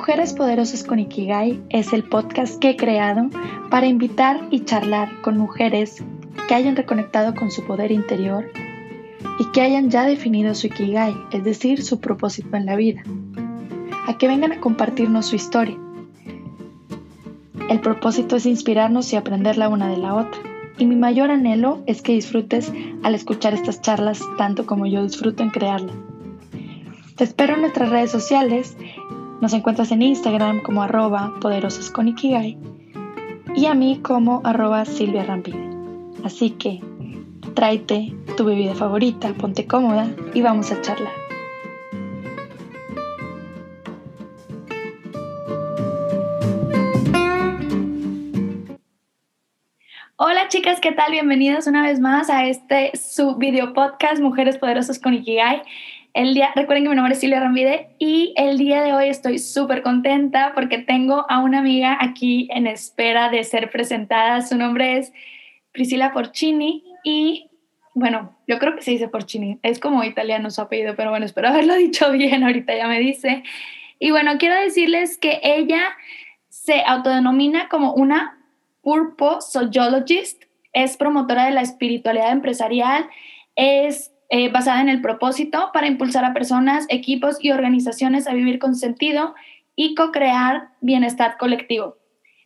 Mujeres Poderosas con Ikigai es el podcast que he creado para invitar y charlar con mujeres que hayan reconectado con su poder interior y que hayan ya definido su Ikigai, es decir, su propósito en la vida, a que vengan a compartirnos su historia. El propósito es inspirarnos y aprender la una de la otra, y mi mayor anhelo es que disfrutes al escuchar estas charlas tanto como yo disfruto en crearlas. Te espero en nuestras redes sociales nos encuentras en Instagram como arroba poderosas con Ikigai y a mí como arroba Silvia Rampide. Así que tráete tu bebida favorita, ponte cómoda y vamos a charlar. Hola chicas, ¿qué tal? Bienvenidas una vez más a este su video podcast Mujeres Poderosas con Ikigai. El día, recuerden que mi nombre es Silvia Rambide y el día de hoy estoy súper contenta porque tengo a una amiga aquí en espera de ser presentada. Su nombre es Priscila Porcini y bueno, yo creo que se dice Porcini, es como italiano su apellido, pero bueno, espero haberlo dicho bien, ahorita ya me dice. Y bueno, quiero decirles que ella se autodenomina como una Purpose Sociologist, es promotora de la espiritualidad empresarial, es eh, basada en el propósito para impulsar a personas, equipos y organizaciones a vivir con sentido y co-crear bienestar colectivo.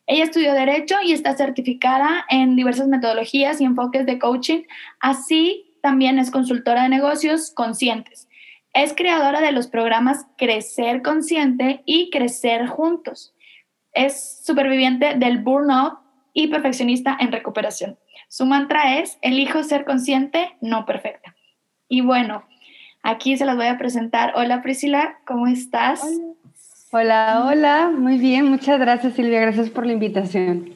Ella estudió Derecho y está certificada en diversas metodologías y enfoques de coaching. Así también es consultora de negocios conscientes. Es creadora de los programas Crecer Consciente y Crecer Juntos. Es superviviente del burnout y perfeccionista en recuperación. Su mantra es, elijo ser consciente, no perfecta. Y bueno, aquí se las voy a presentar. Hola Priscila, ¿cómo estás? Hola, hola, muy bien, muchas gracias Silvia, gracias por la invitación.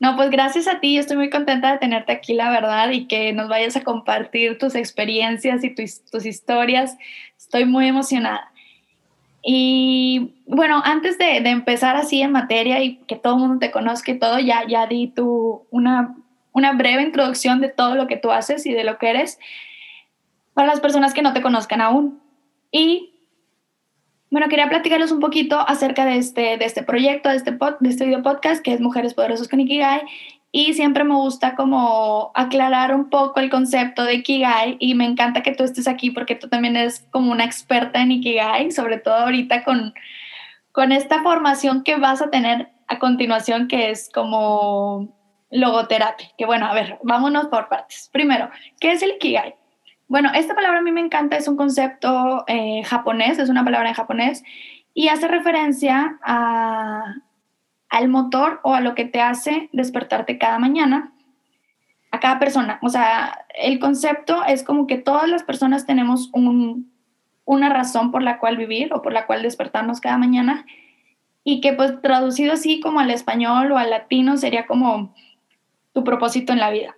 No, pues gracias a ti, yo estoy muy contenta de tenerte aquí, la verdad, y que nos vayas a compartir tus experiencias y tus, historias. Estoy muy emocionada. Y bueno, antes de, empezar así en materia y que todo el mundo te conozca y todo, ya, ya di tu, una, una breve introducción de todo lo que tú haces y de lo que eres para las personas que no te conozcan aún. Y bueno, quería platicarles un poquito acerca de este, de este proyecto, de este, de este video podcast que es Mujeres Poderosas con Ikigai. Y siempre me gusta como aclarar un poco el concepto de Ikigai y me encanta que tú estés aquí porque tú también eres como una experta en Ikigai, sobre todo ahorita con, con esta formación que vas a tener a continuación que es como logoterapia. Que bueno, a ver, vámonos por partes. Primero, ¿qué es el Ikigai? Bueno, esta palabra a mí me encanta, es un concepto eh, japonés, es una palabra en japonés y hace referencia al motor o a lo que te hace despertarte cada mañana, a cada persona. O sea, el concepto es como que todas las personas tenemos una razón por la cual vivir o por la cual despertarnos cada mañana y que pues traducido así como al español o al latino sería como tu propósito en la vida.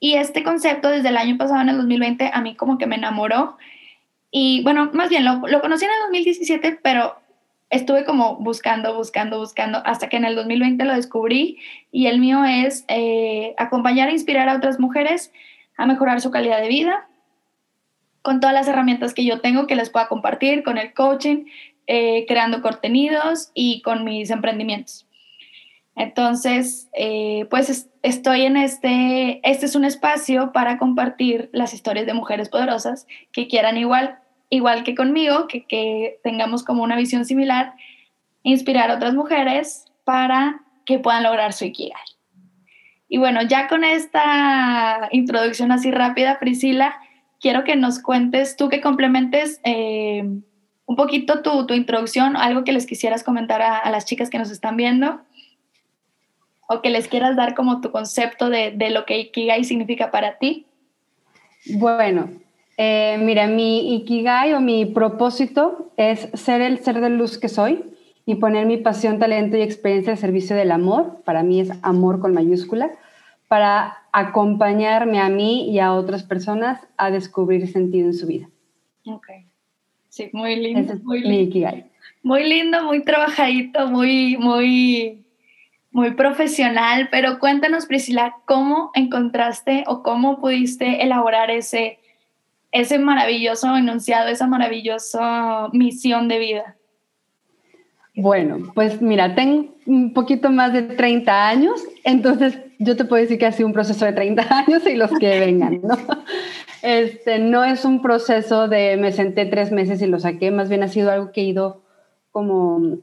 Y este concepto desde el año pasado, en el 2020, a mí como que me enamoró. Y bueno, más bien lo, conocí en el 2017, pero estuve como buscando, buscando, buscando, hasta que en el 2020 lo descubrí. Y el mío es eh, acompañar e inspirar a otras mujeres a mejorar su calidad de vida con todas las herramientas que yo tengo que les pueda compartir, con el coaching, eh, creando contenidos y con mis emprendimientos. Entonces, eh, pues estoy en este, este es un espacio para compartir las historias de mujeres poderosas que quieran igual, igual que conmigo, que, tengamos como una visión similar, inspirar a otras mujeres para que puedan lograr su Ikigai. Y bueno, ya con esta introducción así rápida, Priscila, quiero que nos cuentes, tú que complementes eh, un poquito tu, tu, introducción, algo que les quisieras comentar a las chicas que nos están viendo o que les quieras dar como tu concepto de, de lo que Ikigai significa para ti? Bueno, eh, mira, mi Ikigai o mi propósito es ser el ser de luz que soy y poner mi pasión, talento y experiencia al servicio del amor. Para mí es amor con mayúscula, para acompañarme a mí y a otras personas a descubrir sentido en su vida. Ok. Sí, muy lindo. muy lindo. Muy lindo, muy trabajadito, muy, muy muy profesional, pero cuéntanos, Priscila, ¿cómo encontraste o cómo pudiste elaborar ese, ese maravilloso enunciado, esa maravillosa misión de vida? Bueno, pues mira, tengo un poquito más de 30 años, entonces yo te puedo decir que ha sido un proceso de 30 años y los que vengan, ¿no? Este, no es un proceso de me senté tres meses y lo saqué, más bien ha sido algo que he ido como,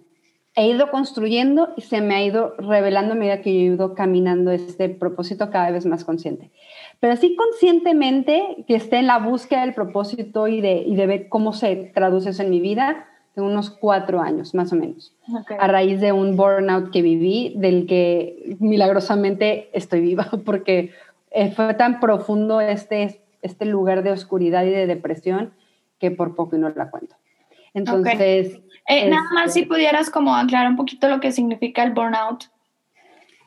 he ido construyendo y se me ha ido revelando a medida que yo he ido caminando este propósito cada vez más consciente. Pero así conscientemente que esté en la búsqueda del propósito y de, y de ver cómo se traduce eso en mi vida, de unos cuatro años más o menos, a raíz de un burnout que viví, del que milagrosamente estoy viva, porque eh, fue tan profundo este este lugar de oscuridad y de depresión que por poco y no la cuento. Entonces... Eh, nada más si este pudieras como aclarar un poquito lo que significa el burnout.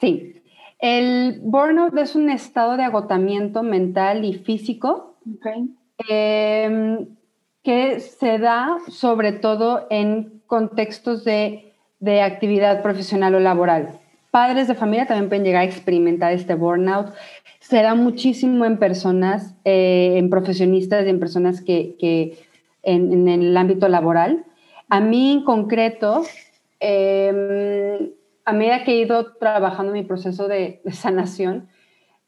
Sí, el burnout es un estado de agotamiento mental y físico em, que se da sobre todo en contextos de, de actividad profesional o laboral. Padres de familia también pueden llegar a experimentar este burnout se da muchísimo en personas, eh, en profesionistas y en personas que, en, el ámbito laboral. A mí en concreto, em, a medida que he ido trabajando mi proceso de, sanación,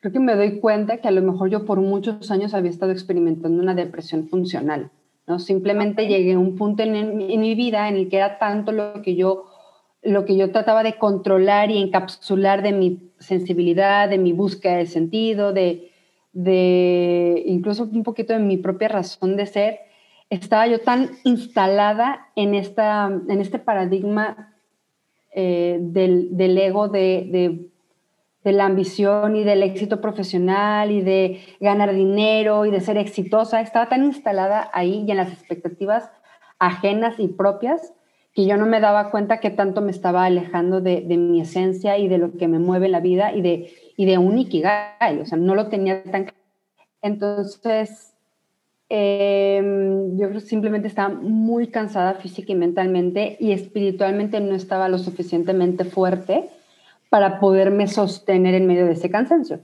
creo que me doy cuenta que a lo mejor yo por muchos años había estado experimentando una depresión funcional. ¿no? Simplemente llegué a un punto en, en, mi vida en el que era tanto lo que yo lo que yo trataba de controlar y encapsular de mi sensibilidad, de mi búsqueda de sentido, de, de incluso un poquito de mi propia razón de ser, estaba yo tan instalada en, esta, en este paradigma eh, del, del, ego, de, de, de, la ambición y del éxito profesional y de ganar dinero y de ser exitosa. Estaba tan instalada ahí y en las expectativas ajenas y propias que yo no me daba cuenta que tanto me estaba alejando de, mi esencia y de lo que me mueve la vida y de, y de un ikigai, o sea, no lo tenía tan... Entonces, em, yo creo que simplemente estaba muy cansada física y mentalmente y espiritualmente no estaba lo suficientemente fuerte para poderme sostener en medio de ese cansancio.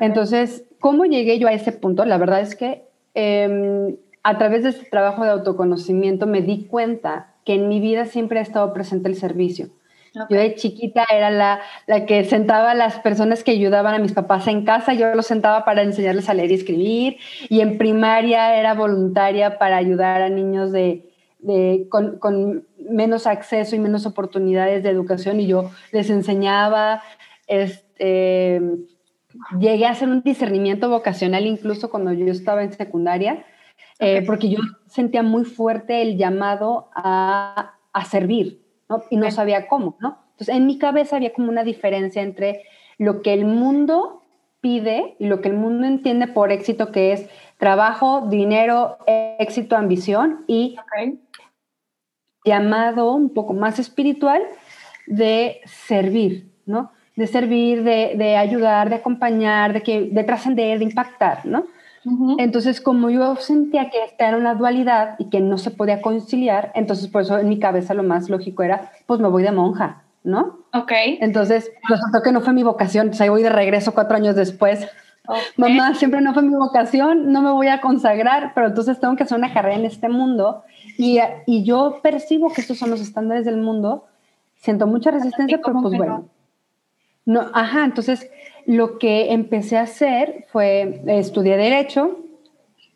Entonces, ¿cómo llegué yo a ese punto? La verdad es que em, a través de este trabajo de autoconocimiento me di cuenta que en mi vida siempre ha estado presente el servicio. Yo de chiquita era la, la, que sentaba a las personas que ayudaban a mis papás en casa, yo los sentaba para enseñarles a leer y escribir, y en primaria era voluntaria para ayudar a niños de, de con, con, menos acceso y menos oportunidades de educación, y yo les enseñaba, este, llegué a hacer un discernimiento vocacional incluso cuando yo estaba en secundaria, eh, porque yo sentía muy fuerte el llamado a, a servir, ¿no? Y no sabía cómo, ¿no? Entonces, en mi cabeza había como una diferencia entre lo que el mundo pide y lo que el mundo entiende por éxito, que es trabajo, dinero, éxito, ambición, y llamado un poco más espiritual de servir, ¿no? De servir, de, de ayudar, de acompañar, de, que, de trascender, de impactar, ¿no? Entonces, como yo sentía que esta era una dualidad y que no se podía conciliar, entonces por eso en mi cabeza lo más lógico era, pues me voy de monja, ¿no? Ok. Entonces, resultó que no fue mi vocación, o sea, voy de regreso cuatro años después. Mamá, siempre no fue mi vocación, no me voy a consagrar, pero entonces tengo que hacer una carrera en este mundo y, y yo percibo que estos son los estándares del mundo, siento mucha resistencia, pero pues bueno. No, ajá, entonces lo que empecé a hacer fue estudiar derecho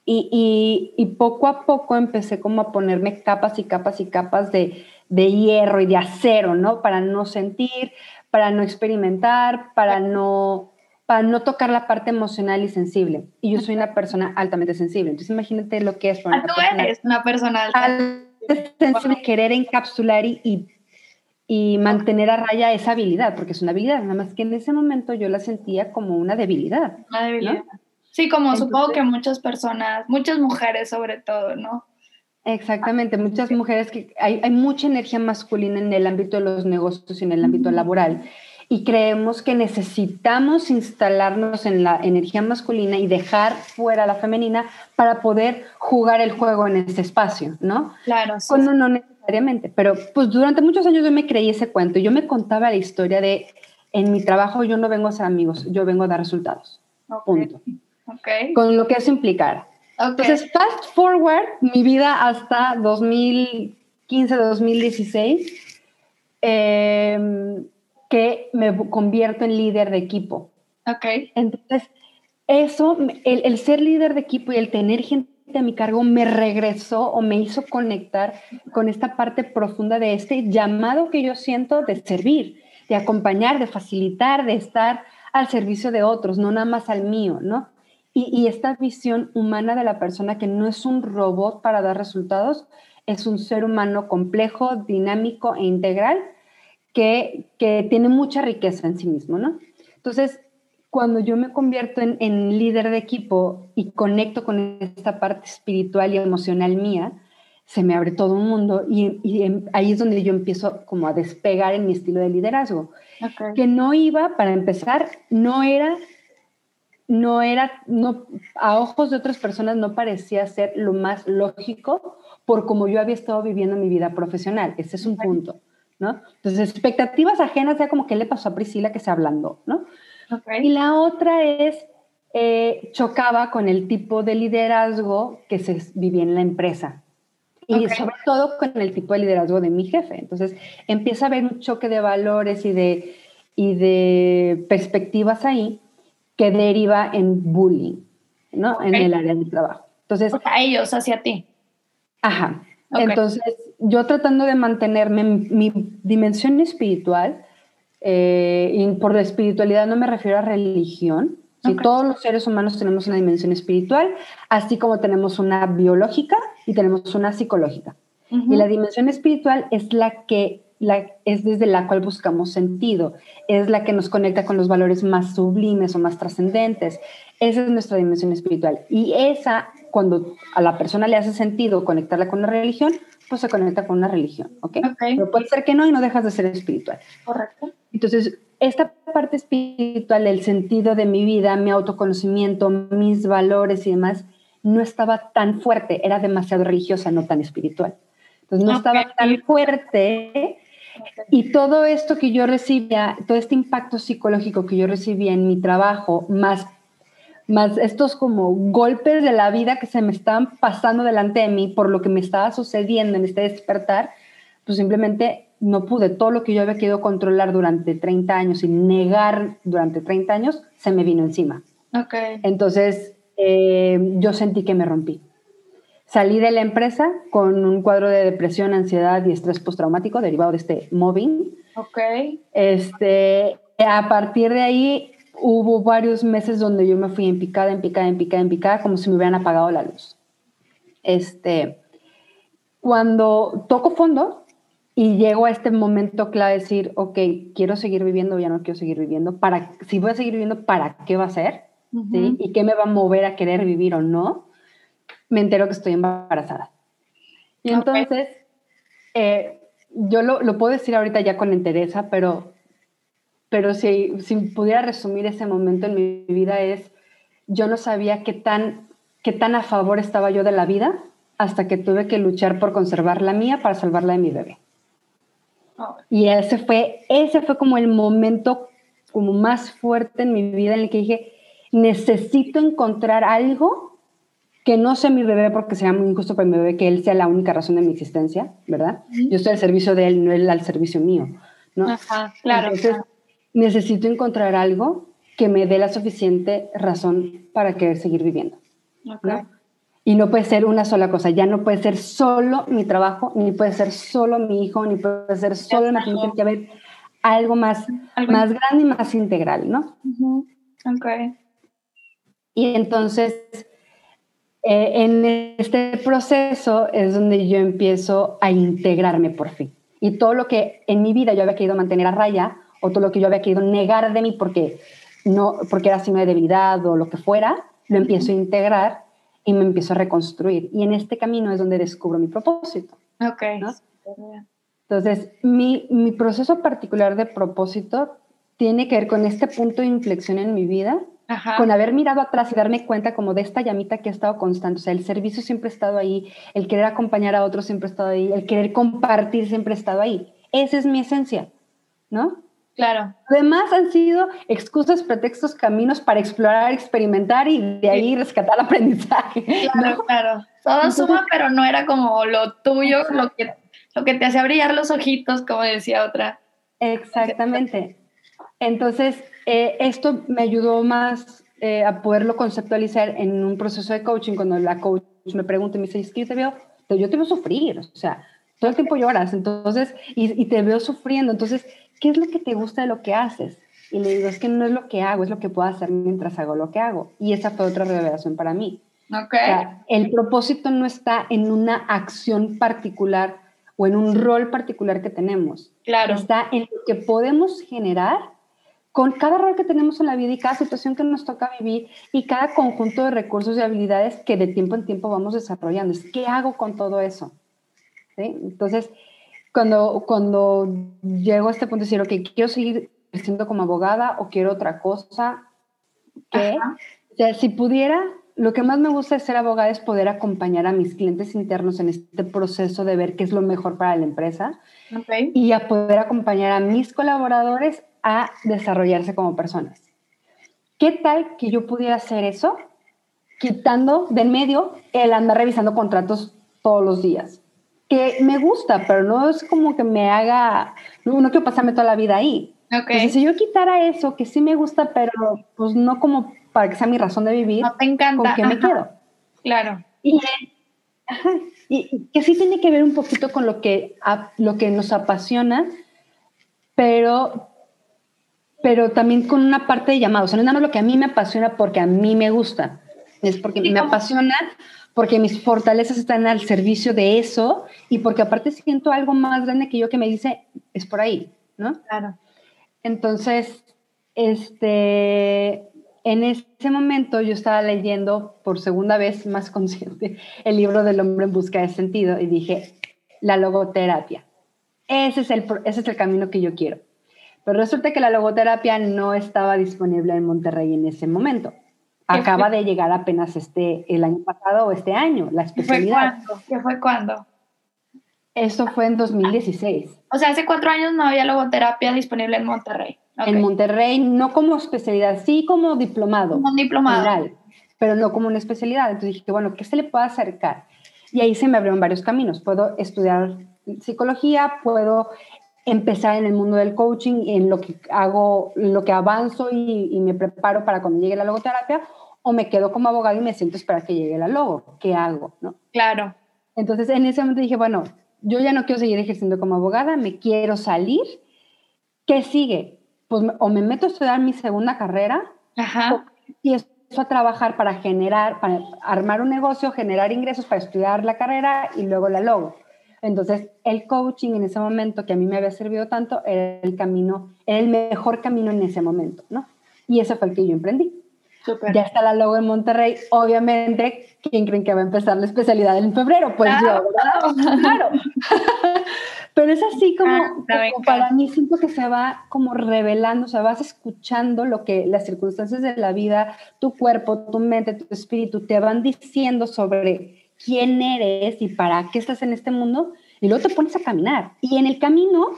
y, poco a poco empecé como a ponerme capas y capas y capas de, hierro y de acero, ¿no? Para no sentir, para no experimentar, para no, para no tocar la parte emocional y sensible. Y yo soy una persona altamente sensible. Entonces imagínate lo que es. Para una ah, tú eres una persona altamente sensible, querer encapsular y y mantener a raya esa habilidad, porque es una habilidad, nada más que en ese momento yo la sentía como una debilidad. Una debilidad. Sí, como supongo que muchas personas, muchas mujeres sobre todo, ¿no? Exactamente, muchas mujeres que hay, hay, mucha energía masculina en el ámbito de los negocios y en el ámbito laboral. Y creemos que necesitamos instalarnos en la energía masculina y dejar fuera la femenina para poder jugar el juego en ese espacio, ¿no? Claro. Sí, Cuando no pero pues durante muchos años yo me creí ese cuento. Yo me contaba la historia de, en mi trabajo yo no vengo a ser amigos, yo vengo a dar resultados. Punto. Okay. Con lo que eso implicara. Entonces, fast forward mi vida hasta 2015, 2016, em, que me convierto en líder de equipo. Ok. Entonces, eso, el, el, ser líder de equipo y el tener gente a mi cargo me regresó o me hizo conectar con esta parte profunda de este llamado que yo siento de servir, de acompañar, de facilitar, de estar al servicio de otros, no nada más al mío, ¿no? Y, esta visión humana de la persona que no es un robot para dar resultados, es un ser humano complejo, dinámico e integral que, que tiene mucha riqueza en sí mismo, ¿no? Entonces, cuando yo me convierto en, líder de equipo y conecto con esta parte espiritual y emocional mía, se me abre todo un mundo y, ahí es donde yo empiezo como a despegar en mi estilo de liderazgo. Que no iba, para empezar, no era, no era, no, a ojos de otras personas no parecía ser lo más lógico por como yo había estado viviendo mi vida profesional. Ese es un punto, ¿no? Entonces, expectativas ajenas, ya como que le pasó a Priscila que se hablando, ¿no? Y la otra es, eh, chocaba con el tipo de liderazgo que se vivía en la empresa. Y sobre todo con el tipo de liderazgo de mi jefe. Entonces empieza a haber un choque de valores y de, y de perspectivas ahí que deriva en bullying, ¿no? En el área de trabajo. Entonces, a ellos, hacia ti. Ajá. Entonces, yo tratando de mantenerme mi dimensión espiritual, eh, y por la espiritualidad no me refiero a religión. Si Todos los seres humanos tenemos una dimensión espiritual, así como tenemos una biológica y tenemos una psicológica. Y la dimensión espiritual es la que la, es desde la cual buscamos sentido, es la que nos conecta con los valores más sublimes o más trascendentes. Esa es nuestra dimensión espiritual. Y esa, cuando a la persona le hace sentido conectarla con la religión, pues se conecta con una religión, ¿ok? Pero puede ser que no y no dejas de ser espiritual. Correcto. Entonces, esta parte espiritual, el sentido de mi vida, mi autoconocimiento, mis valores y demás, no estaba tan fuerte, era demasiado religiosa, no tan espiritual. Entonces, no estaba tan fuerte. Y todo esto que yo recibía, todo este impacto psicológico que yo recibía en mi trabajo, más más estos como golpes de la vida que se me estaban pasando delante de mí por lo que me estaba sucediendo en este despertar, pues simplemente no pude. Todo lo que yo había querido controlar durante 30 años y negar durante 30 años, se me vino encima. Okay. Entonces, eh, yo sentí que me rompí. Salí de la empresa con un cuadro de depresión, ansiedad y estrés postraumático derivado de este mobbing. Ok. Este, a partir de ahí hubo varios meses donde yo me fui en picada, en picada, en picada, en picada, como si me hubieran apagado la luz. Este, cuando toco fondo y llego a este momento clave de decir, ok, quiero seguir viviendo o ya no quiero seguir viviendo, para, si voy a seguir viviendo, ¿para qué va a ser? ¿Sí? ¿Y qué me va a mover a querer vivir o no? Me entero que estoy embarazada. Y entonces, eh, yo lo, lo, puedo decir ahorita ya con entereza, pero pero si, si pudiera resumir ese momento en mi vida es, yo no sabía qué tan, qué tan a favor estaba yo de la vida hasta que tuve que luchar por conservar la mía para salvarla de mi bebé. Y ese fue, ese fue como el momento como más fuerte en mi vida en el que dije, necesito encontrar algo que no sea mi bebé porque sea muy injusto para mi bebé que él sea la única razón de mi existencia, ¿verdad? Yo estoy al servicio de él, no él al servicio mío, ¿no? Ajá, claro necesito encontrar algo que me dé la suficiente razón para querer seguir viviendo. Y no puede ser una sola cosa, ya no puede ser solo mi trabajo, ni puede ser solo mi hijo, ni puede ser solo matrimonio, tiene que haber algo más, más grande y más integral, ¿no? Y entonces, eh, en este proceso es donde yo empiezo a integrarme por fin. Y todo lo que en mi vida yo había querido mantener a raya, o todo lo que yo había querido negar de mí porque, no, porque era signo de debilidad o lo que fuera, lo empiezo a integrar y me empiezo a reconstruir. Y en este camino es donde descubro mi propósito. Ok. Entonces, mi, mi, proceso particular de propósito tiene que ver con este punto de inflexión en mi vida, con haber mirado atrás y darme cuenta como de esta llamita que ha estado constante. O sea, el servicio siempre ha estado ahí, el querer acompañar a otros siempre ha estado ahí, el querer compartir siempre ha estado ahí. Esa es mi esencia, ¿no? Claro. Además han sido excusas, pretextos, caminos para explorar, experimentar y de ahí rescatar aprendizaje. Claro, claro. Todo suma, pero no era como lo tuyo, lo que lo que te hace brillar los ojitos, como decía otra. Exactamente. Entonces, eh, esto me ayudó más eh, a poderlo conceptualizar en un proceso de coaching, cuando la coach me pregunta y me dice, es que yo te veo, yo te veo sufrir, o sea, todo el tiempo lloras, entonces, y, y te veo sufriendo, entonces, ¿qué es lo que te gusta de lo que haces? Y le digo, es que no es lo que hago, es lo que puedo hacer mientras hago lo que hago. Y esa fue otra revelación para mí. Okay. O sea, el propósito no está en una acción particular o en un rol particular que tenemos. Claro. Está en lo que podemos generar con cada rol que tenemos en la vida y cada situación que nos toca vivir y cada conjunto de recursos y habilidades que de tiempo en tiempo vamos desarrollando. ¿Qué hago con todo eso? ¿Sí? Entonces, cuando, cuando llego a este punto de decir, ok, quiero seguir siendo como abogada o quiero otra cosa, ¿qué? O sea, si pudiera, lo que más me gusta de ser abogada es poder acompañar a mis clientes internos en este proceso de ver qué es lo mejor para la empresa y a poder acompañar a mis colaboradores a desarrollarse como personas. ¿Qué tal que yo pudiera hacer eso quitando del medio el andar revisando contratos todos los días? Que me gusta, pero no es como que me haga, no, no quiero pasarme toda la vida ahí. Okay. si yo quitara eso, que sí me gusta, pero pues no como para que sea mi razón de vivir, no te encanta. ¿con qué me quedo? Claro. Y, y, que sí tiene que ver un poquito con lo que, lo que nos apasiona, pero, pero también con una parte de llamado. O sea, no es nada más lo que a mí me apasiona porque a mí me gusta, es porque me apasiona porque mis fortalezas están al servicio de eso y porque aparte siento algo más grande que yo que me dice, es por ahí, ¿no? Claro. Entonces, este, en ese momento yo estaba leyendo por segunda vez más consciente el libro del hombre en busca de sentido y dije, la logoterapia. Ese es el, ese es el camino que yo quiero. Pero resulta que la logoterapia no estaba disponible en Monterrey en ese momento. Acaba de llegar apenas este, el año pasado o este año, la especialidad. ¿Qué fue cuándo? ¿Qué fue cuándo? Esto fue en 2016. O sea, hace cuatro años no había logoterapia disponible en Monterrey. Okay. En Monterrey, no como especialidad, sí como diplomado. Como diplomado. General, pero no como una especialidad. Entonces dije, bueno, ¿qué se le puede acercar? Y ahí se me abrieron varios caminos. Puedo estudiar psicología, puedo empezar en el mundo del coaching, en lo que hago, lo que avanzo y, y me preparo para cuando llegue la logoterapia, o me quedo como abogado y me siento a esperar que llegue la logo. ¿Qué hago? ¿no? Claro. Entonces en ese momento dije, bueno, yo ya no quiero seguir ejerciendo como abogada, me quiero salir. ¿Qué sigue? Pues o me meto a estudiar mi segunda carrera Ajá. y empiezo a trabajar para generar, para armar un negocio, generar ingresos para estudiar la carrera y luego la logo. Entonces, el coaching en ese momento que a mí me había servido tanto era el camino, era el mejor camino en ese momento, ¿no? Y ese fue el que yo emprendí. Super. Ya está la logo en Monterrey. Obviamente, ¿quién creen que va a empezar la especialidad en febrero? Pues claro. yo, ¿verdad? Claro. Pero es así como, Ah, como para mí siento que se va como revelando, o sea, vas escuchando lo que las circunstancias de la vida, tu cuerpo, tu mente, tu espíritu te van diciendo sobre quién eres y para qué estás en este mundo, y luego te pones a caminar. Y en el camino,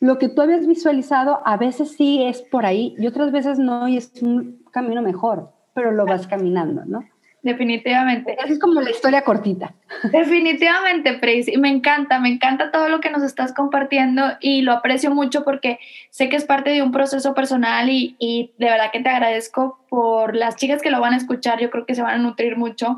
lo que tú habías visualizado a veces sí es por ahí y otras veces no, y es un camino mejor, pero lo vas caminando, ¿no? Definitivamente. Así es como la historia cortita. Definitivamente, Preis. Y me encanta, me encanta todo lo que nos estás compartiendo y lo aprecio mucho porque sé que es parte de un proceso personal y, y de verdad que te agradezco por las chicas que lo van a escuchar. Yo creo que se van a nutrir mucho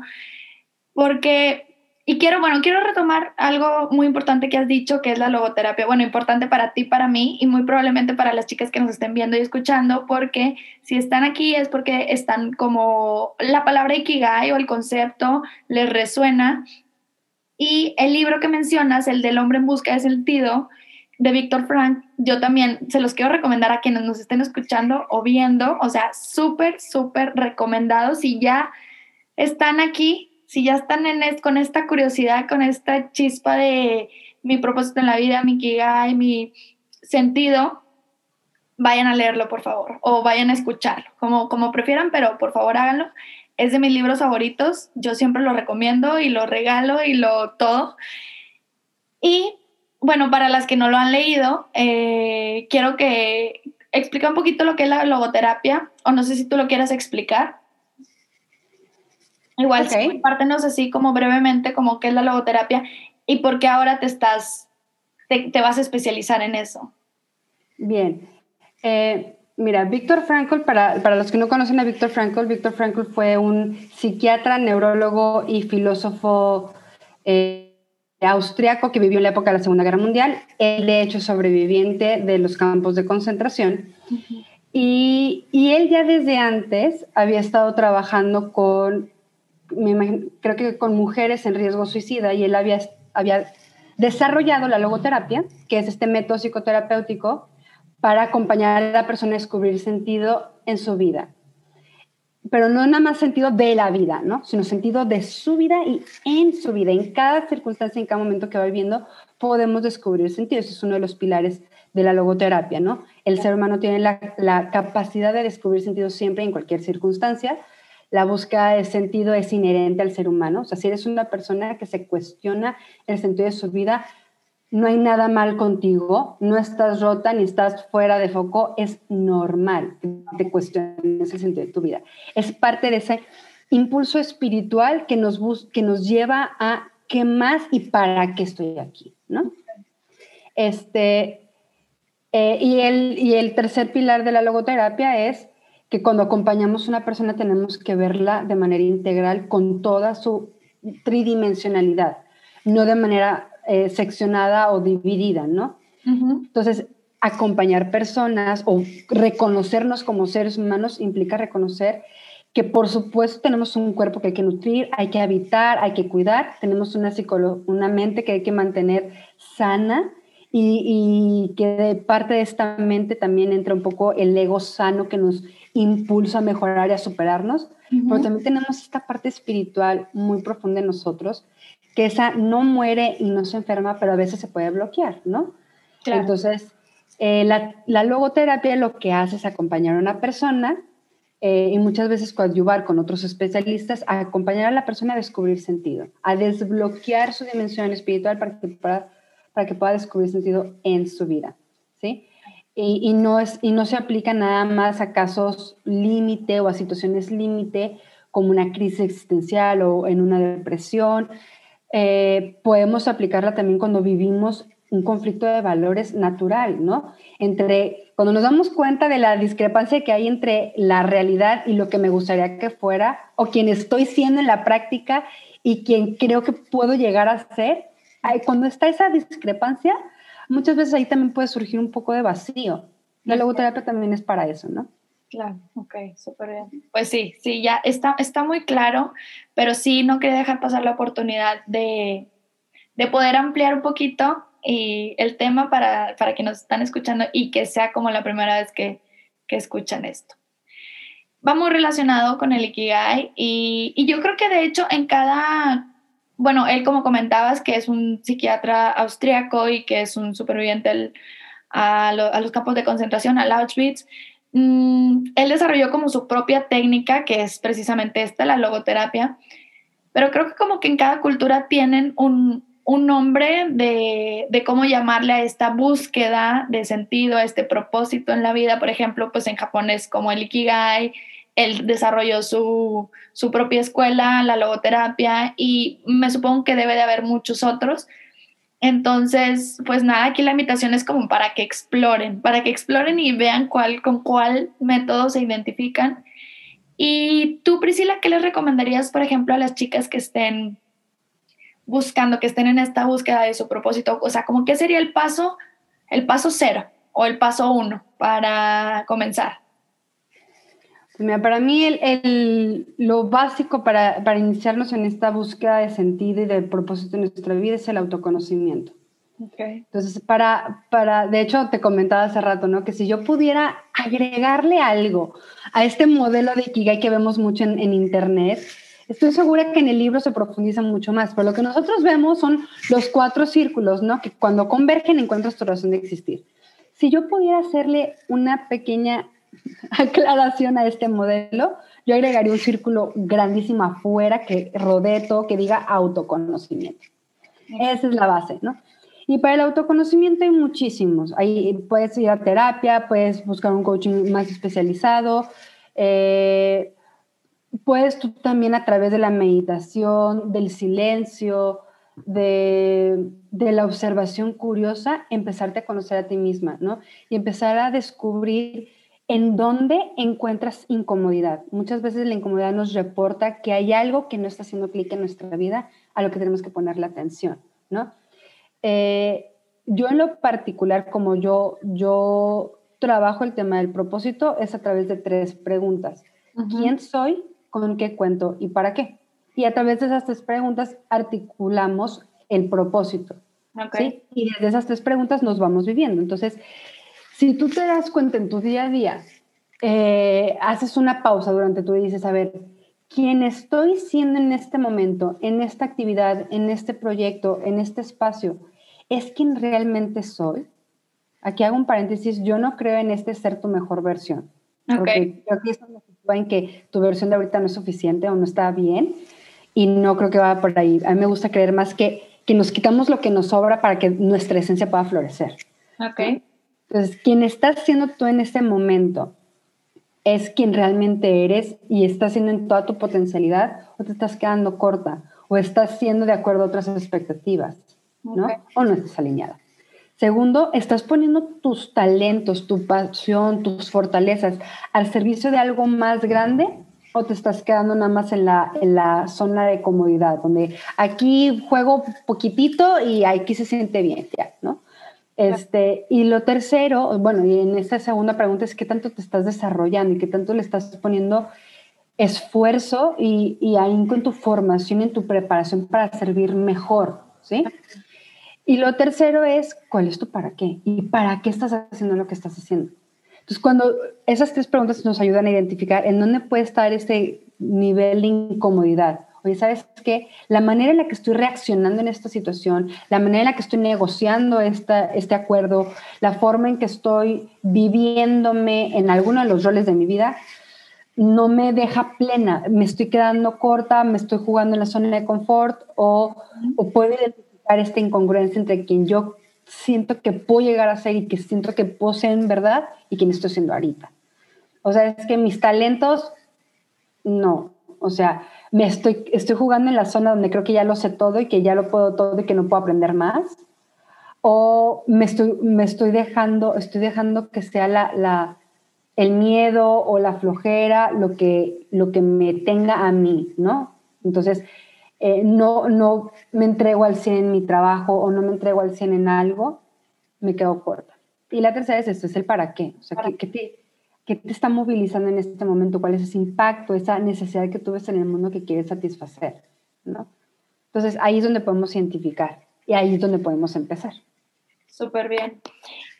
porque y quiero, bueno, quiero retomar algo muy importante que has dicho, que es la logoterapia. Bueno, importante para ti, para mí y muy probablemente para las chicas que nos estén viendo y escuchando, porque si están aquí es porque están como la palabra Ikigai o el concepto les resuena. Y el libro que mencionas, el del hombre en busca de sentido, de Víctor Frank, yo también se los quiero recomendar a quienes nos estén escuchando o viendo, o sea, súper, súper recomendados. Si ya están aquí, si ya están en con esta curiosidad, con esta chispa de mi propósito en la vida, mi kigai, mi sentido, vayan a leerlo, por favor, o vayan a escucharlo, como, como prefieran, pero por favor háganlo. Es de mis libros favoritos, yo siempre lo recomiendo y lo regalo y lo todo. Y bueno, para las que no lo han leído, eh, quiero que explique un poquito lo que es la logoterapia, o no sé si tú lo quieras explicar. Igual, compártenos así como brevemente como qué es la logoterapia y por qué ahora te estás te, vas a especializar en eso? Bien. Eh, mira, Víctor Frankl, para, para, los que no conocen a Víctor Frankl, Víctor Frankl fue un psiquiatra, neurólogo y filósofo eh, austriaco que vivió en la época de la Segunda Guerra Mundial. Él, de hecho, sobreviviente de los campos de concentración. y, y, él ya desde antes había estado trabajando con, creo que con mujeres en riesgo suicida, y él había, había desarrollado la logoterapia, que es este método psicoterapéutico para acompañar a la persona a descubrir sentido en su vida. Pero no nada más sentido de la vida, ¿no? Sino sentido de su vida y en su vida. En cada circunstancia, en cada momento que va viviendo, podemos descubrir sentido. Ese es uno de los pilares de la logoterapia, ¿no? El ser humano tiene la, la capacidad de descubrir sentido siempre en cualquier circunstancia. La búsqueda de sentido es inherente al ser humano. O sea, si eres una persona que se cuestiona el sentido de su vida, no hay nada mal contigo, no estás rota ni estás fuera de foco, es normal que te cuestiones el sentido de tu vida. Es parte de ese impulso espiritual que nos, que nos lleva a qué más y para qué estoy aquí, ¿no? Este, eh, y, el, y el tercer pilar de la logoterapia es que cuando acompañamos a una persona tenemos que verla de manera integral con toda su tridimensionalidad, no de manera eh, seccionada o dividida, ¿no? Entonces, acompañar personas o reconocernos como seres humanos implica reconocer que por supuesto tenemos un cuerpo que hay que nutrir, hay que habitar, hay que cuidar, tenemos una, una mente que hay que mantener sana y, y, que de parte de esta mente también entra un poco el ego sano que nos impulsa a mejorar y a superarnos, pero también tenemos esta parte espiritual muy profunda en nosotros que esa no muere y no se enferma, pero a veces se puede bloquear, ¿no? Entonces, eh, la, logoterapia lo que hace es acompañar a una persona eh, y muchas veces coadyuvar con otros especialistas a acompañar a la persona a descubrir sentido, a desbloquear su dimensión espiritual para que pueda, para que pueda descubrir sentido en su vida, ¿sí? Y, y, no es, y no se aplica nada más a casos límite o a situaciones límite como una crisis existencial o en una depresión, eh, podemos aplicarla también cuando vivimos un conflicto de valores natural, ¿no? Entre, cuando nos damos cuenta de la discrepancia que hay entre la realidad y lo que me gustaría que fuera, o quien estoy siendo en la práctica y quien creo que puedo llegar a ser, cuando está esa discrepancia, muchas veces ahí también puede surgir un poco de vacío. La logoterapia también es para eso, ¿no? Claro, ok, súper bien. Pues sí, sí, ya está, está muy claro, pero sí no quería dejar pasar la oportunidad de, de poder ampliar un poquito y el tema para, para que nos están escuchando y que sea como la primera vez que, que escuchan esto. Va muy relacionado con el Ikigai y, y, yo creo que de hecho en cada, bueno, él como comentabas que es un psiquiatra austriaco y que es un superviviente a, a, los campos de concentración, al Auschwitz, Mm, él desarrolló como su propia técnica, que es precisamente esta, la logoterapia, pero creo que como que en cada cultura tienen un, un nombre de, de, cómo llamarle a esta búsqueda de sentido, a este propósito en la vida. Por ejemplo, pues en japonés como el Ikigai, él desarrolló su, su propia escuela, la logoterapia, y me supongo que debe de haber muchos otros. Entonces, pues nada, aquí la invitación es como para que exploren, para que exploren y vean cuál, con cuál método se identifican. Y tú, Priscila, ¿qué les recomendarías, por ejemplo, a las chicas que estén buscando, que estén en esta búsqueda de su propósito? O sea, como qué sería el paso, el paso cero o el paso uno para comenzar? Para mí el, lo básico para, para, iniciarnos en esta búsqueda de sentido y de propósito en nuestra vida es el autoconocimiento. Okay. Entonces, para, para, de hecho, te comentaba hace rato, ¿no? Que si yo pudiera agregarle algo a este modelo de Ikigai que vemos mucho en, en Internet, estoy segura que en el libro se profundiza mucho más, pero lo que nosotros vemos son los cuatro círculos, ¿no? Que cuando convergen encuentras tu razón de existir. Si yo pudiera hacerle una pequeña aclaración a este modelo, yo agregaría un círculo grandísimo afuera que rodee todo, que diga autoconocimiento. Esa es la base, ¿no? Y para el autoconocimiento hay muchísimos. Ahí puedes ir a terapia, puedes buscar un coaching más especializado, eh, puedes tú también a través de la meditación, del silencio, de, de, la observación curiosa, empezarte a conocer a ti misma, ¿no? Y empezar a descubrir en dónde encuentras incomodidad. Muchas veces la incomodidad nos reporta que hay algo que no está haciendo clic en nuestra vida a lo que tenemos que ponerle atención, ¿no? Eh, yo en lo particular, como yo, yo trabajo el tema del propósito, es a través de tres preguntas. ¿Quién soy? ¿Con qué cuento? ¿Y para qué? Y a través de esas tres preguntas articulamos el propósito. ¿sí? Y desde esas tres preguntas nos vamos viviendo. Entonces, si tú te das cuenta en tu día a día, eh, haces una pausa durante tu día y dices, a ver, ¿quién estoy siendo en este momento, en esta actividad, en este proyecto, en este espacio, es quien realmente soy. Aquí hago un paréntesis, yo no creo en este ser tu mejor versión. Porque creo que eso en que tu versión de ahorita no es suficiente o no está bien y no creo que vaya por ahí. A mí me gusta creer más que, que nos quitamos lo que nos sobra para que nuestra esencia pueda florecer. Ok. Entonces, quien estás siendo tú en este momento es quien realmente eres y estás siendo en toda tu potencialidad o te estás quedando corta o estás siendo de acuerdo a otras expectativas, ¿no? O no estás alineada. Segundo, estás poniendo tus talentos, tu pasión, tus fortalezas al servicio de algo más grande o te estás quedando nada más en la, en la zona de comodidad, donde aquí juego poquitito y aquí se siente bien, ya, ¿no? Este, y lo tercero, bueno, y en esta segunda pregunta es qué tanto te estás desarrollando y qué tanto le estás poniendo esfuerzo y, y ahínco en tu formación, en tu preparación para servir mejor, ¿sí? Y lo tercero es, ¿cuál es tu para qué? ¿Y para qué estás haciendo lo que estás haciendo? Entonces, cuando esas tres preguntas nos ayudan a identificar en dónde puede estar ese nivel de incomodidad. Oye, ¿sabes qué? La manera en la que estoy reaccionando en esta situación, la manera en la que estoy negociando esta, este acuerdo, la forma en que estoy viviéndome en alguno de los roles de mi vida, no me deja plena. Me estoy quedando corta, me estoy jugando en la zona de confort o, o puedo identificar esta incongruencia entre quien yo siento que puedo llegar a ser y que siento que puedo ser en verdad y quien estoy siendo ahorita. O sea, es que mis talentos, no. O sea, me estoy, estoy jugando en la zona donde creo que ya lo sé todo y que ya lo puedo todo y que no puedo aprender más. O me estoy, me estoy dejando, estoy dejando que sea la, la, el miedo o la flojera lo que, lo que me tenga a mí, ¿no? Entonces, eh, no, no me entrego al 100 en mi trabajo o no me entrego al 100 en algo, me quedo corta. Y la tercera es esto, es el para qué. O sea, ¿qué, te, ¿qué, te, está movilizando en este momento? ¿Cuál es ese impacto, esa necesidad que tú ves en el mundo que quieres satisfacer? ¿no? Entonces, ahí es donde podemos identificar y ahí es donde podemos empezar. Súper bien.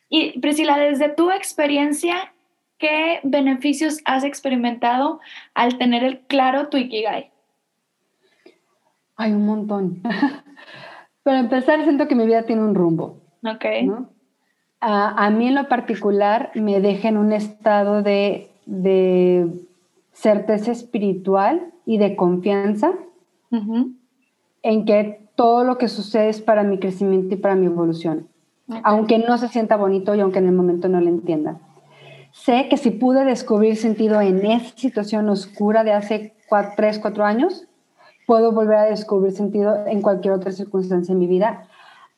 Y Priscila, desde tu experiencia, ¿qué beneficios has experimentado al tener el claro tu Ikigai? Hay un montón. Para empezar, siento que mi vida tiene un rumbo. Ok. A, mí en lo particular me deja en un estado de, certeza espiritual y de confianza en que todo lo que sucede es para mi crecimiento y para mi evolución. Aunque no se sienta bonito y aunque en el momento no lo entienda. Sé que si pude descubrir sentido en esa situación oscura de hace tres, cuatro años, puedo volver a descubrir sentido en cualquier otra circunstancia en mi vida,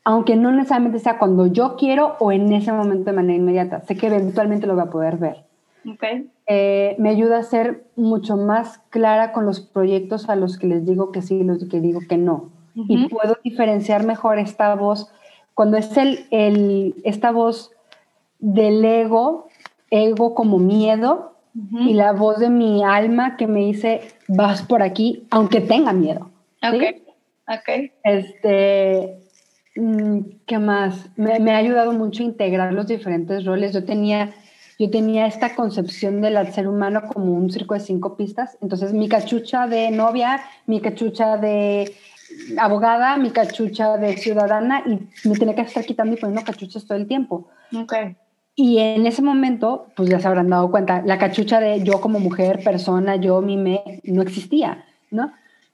aunque no necesariamente sea cuando yo quiero o en ese momento de manera inmediata. Sé que eventualmente lo voy a poder ver. Okay. Eh, me ayuda a ser mucho más clara con los proyectos a los que les digo que sí y los que digo que no. Y puedo diferenciar mejor esta voz, cuando es el, el, esta voz del ego, ego como miedo, y la voz de mi alma que me dice, vas por aquí, aunque tenga miedo. Ok, ok. Este, ¿qué más? Me, me, ha ayudado mucho a integrar los diferentes roles. Yo tenía, yo tenía esta concepción del ser humano como un circo de cinco pistas. Entonces, mi cachucha de novia, mi cachucha de abogada, mi cachucha de ciudadana, y me tenía que estar quitando y poniendo cachuchas todo el tiempo. Okay. Y en ese momento, pues ya se habrán dado cuenta, la cachucha de yo como mujer, persona, yo, mi, me, no existía, ¿no?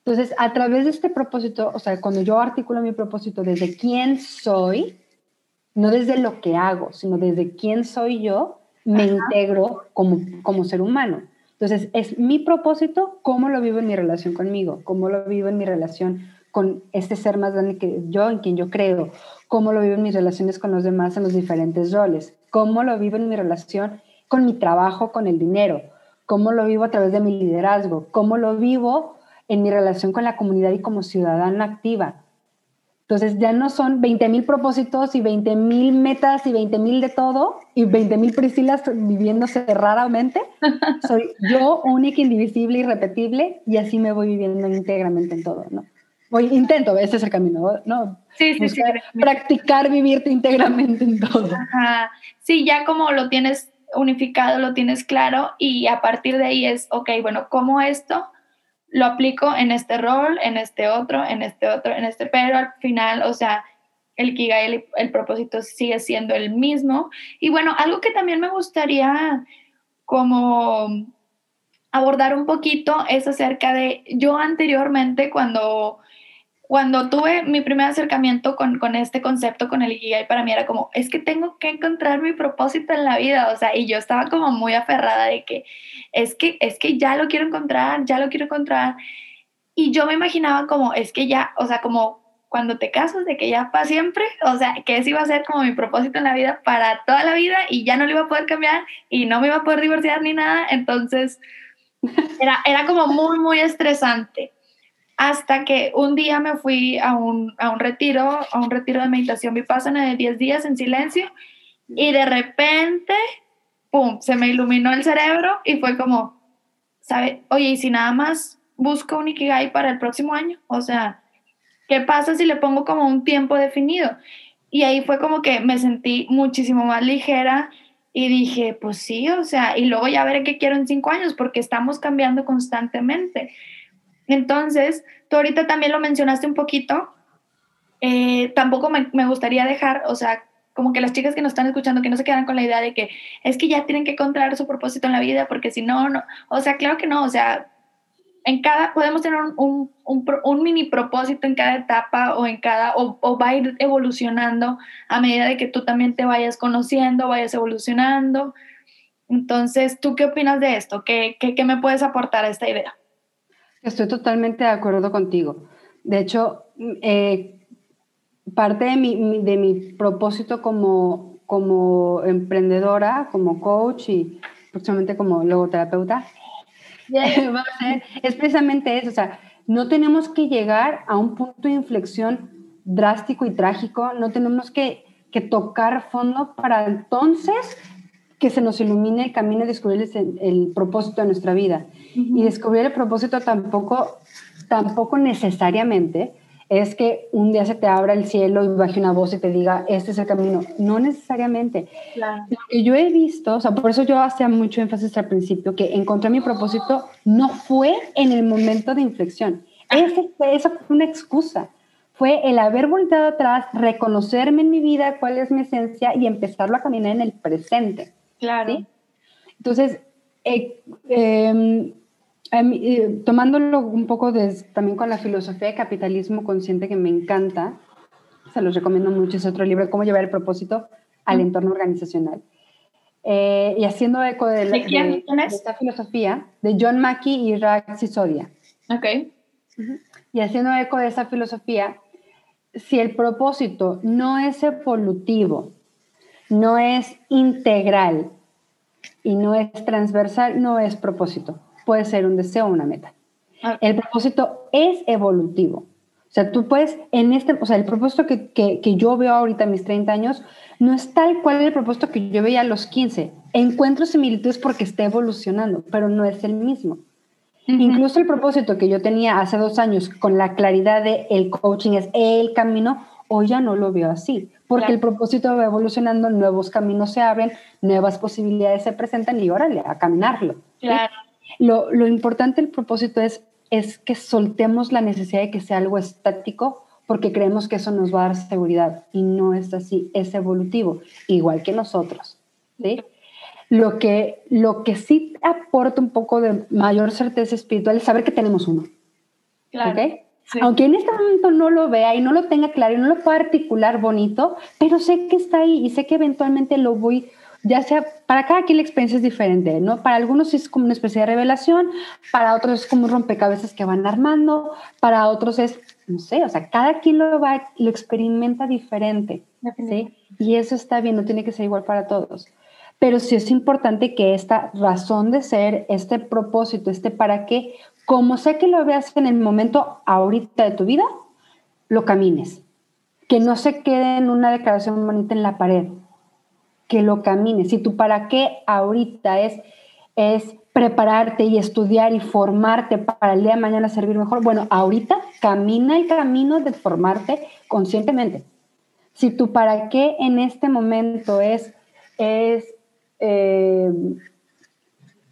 Entonces, a través de este propósito, o sea, cuando yo articulo mi propósito desde quién soy, no desde lo que hago, sino desde quién soy yo, me integro como, como ser humano. Entonces, es mi propósito, cómo lo vivo en mi relación conmigo, cómo lo vivo en mi relación con este ser más grande que yo, en quien yo creo, cómo lo vivo en mis relaciones con los demás en los diferentes roles, cómo lo vivo en mi relación con mi trabajo, con el dinero, cómo lo vivo a través de mi liderazgo, cómo lo vivo en mi relación con la comunidad y como ciudadana activa. Entonces ya no son 20 mil propósitos y 20 mil metas y 20 mil de todo y 20 mil Priscilas viviéndose raramente. Soy yo única, indivisible, irrepetible y así me voy viviendo íntegramente en todo, ¿no? Voy, intento, ese es el camino, ¿no? Sí, sí, sí. Practicar vivirte íntegramente en todo. Ajá. Sí, ya como lo tienes unificado, lo tienes claro y a partir de ahí es, ok, bueno, ¿cómo esto lo aplico en este rol, en este otro, en este otro, en este, pero al final, o sea, el Kigai, el, el propósito sigue siendo el mismo. Y bueno, algo que también me gustaría como abordar un poquito es acerca de, yo anteriormente cuando cuando tuve mi primer acercamiento con, con, este concepto, con el Ikigai, para mí era como, es que tengo que encontrar mi propósito en la vida, o sea, y yo estaba como muy aferrada de que, es que, es que ya lo quiero encontrar, ya lo quiero encontrar. Y yo me imaginaba como, es que ya, o sea, como cuando te casas, de que ya para siempre, o sea, que ese iba a ser como mi propósito en la vida para toda la vida y ya no lo iba a poder cambiar y no me iba a poder divorciar ni nada, entonces era, era como muy, muy estresante hasta que un día me fui a un, a un retiro, a un retiro de meditación vipassana de 10 días en silencio y de repente, ¡pum!, se me iluminó el cerebro y fue como, ¿sabe? Oye, ¿y si nada más busco un Ikigai para el próximo año? O sea, ¿qué pasa si le pongo como un tiempo definido? Y ahí fue como que me sentí muchísimo más ligera y dije, pues sí, o sea, y luego ya veré qué quiero en cinco años porque estamos cambiando constantemente. Entonces, tú ahorita también lo mencionaste un poquito, eh, tampoco me, gustaría dejar, o sea, como que las chicas que nos están escuchando, que no se quedan con la idea de que es que ya tienen que encontrar su propósito en la vida, porque si no, no, o sea, claro que no, o sea, en cada, podemos tener un, mini propósito en cada etapa o en cada, o, va a ir evolucionando a medida de que tú también te vayas conociendo, vayas evolucionando. Entonces, ¿tú qué opinas de esto? ¿Qué, qué, qué me puedes aportar a esta idea? Estoy totalmente de acuerdo contigo. De hecho, eh, parte de mi, de mi propósito como, como emprendedora, como coach y próximamente como logoterapeuta, es precisamente eso. O sea, no tenemos que llegar a un punto de inflexión drástico y trágico, no tenemos que, que tocar fondo para entonces que se nos ilumine el camino y descubrir el, el propósito de nuestra vida. Y descubrir el propósito tampoco, tampoco necesariamente es que un día se te abra el cielo y baje una voz y te diga, este es el camino. No necesariamente. Claro. Lo que yo he visto, o sea, por eso yo hacía mucho énfasis al principio, que encontré mi propósito no fue en el momento de inflexión. Ese, esa fue una excusa. Fue el haber volteado atrás, reconocerme en mi vida cuál es mi esencia y empezarlo a caminar en el presente. Claro. Entonces, eh, em, eh, tomándolo un poco también con la filosofía de capitalismo consciente que me encanta, se los recomiendo mucho, es otro libro, Cómo llevar el propósito al entorno organizacional. Eh, y haciendo eco de, la, ¿De, esta filosofía, de John Mackey y Rax Sisodia. Ok. Y haciendo eco de esa filosofía, si el propósito no es evolutivo, no es integral y no es transversal, no es propósito. Puede ser un deseo o una meta. El propósito es evolutivo. O sea, tú puedes, en este, o sea, el propósito que, que, yo veo ahorita a mis 30 años no es tal cual el propósito que yo veía a los 15. Encuentro similitudes porque está evolucionando, pero no es el mismo. Incluso el propósito que yo tenía hace dos años con la claridad de el coaching es el camino, hoy ya no lo veo así porque el propósito va evolucionando, nuevos caminos se abren, nuevas posibilidades se presentan y órale, a caminarlo. Claro. Lo, lo, importante del propósito es, es que soltemos la necesidad de que sea algo estático porque creemos que eso nos va a dar seguridad y no es así, es evolutivo, igual que nosotros. ¿sí? Lo, que, lo que sí aporta un poco de mayor certeza espiritual es saber que tenemos uno. Claro. ¿okay? Aunque en este momento no lo vea y no lo tenga claro y no lo pueda articular bonito, pero sé que está ahí y sé que eventualmente lo voy, ya sea, para cada quien la experiencia es diferente, ¿no? Para algunos es como una especie de revelación, para otros es como un rompecabezas que van armando, para otros es, no sé, o sea, cada quien lo va, lo experimenta diferente, ¿sí? Y eso está bien, no tiene que ser igual para todos. Pero sí es importante que esta razón de ser, este propósito, este para qué, como sé que lo veas en el momento ahorita de tu vida, lo camines. Que no se quede en una declaración bonita en la pared, que lo camines. Si tu para qué ahorita es, es prepararte y estudiar y formarte para el día de mañana servir mejor, bueno, ahorita camina el camino de formarte conscientemente. Si tu para qué en este momento es, es eh,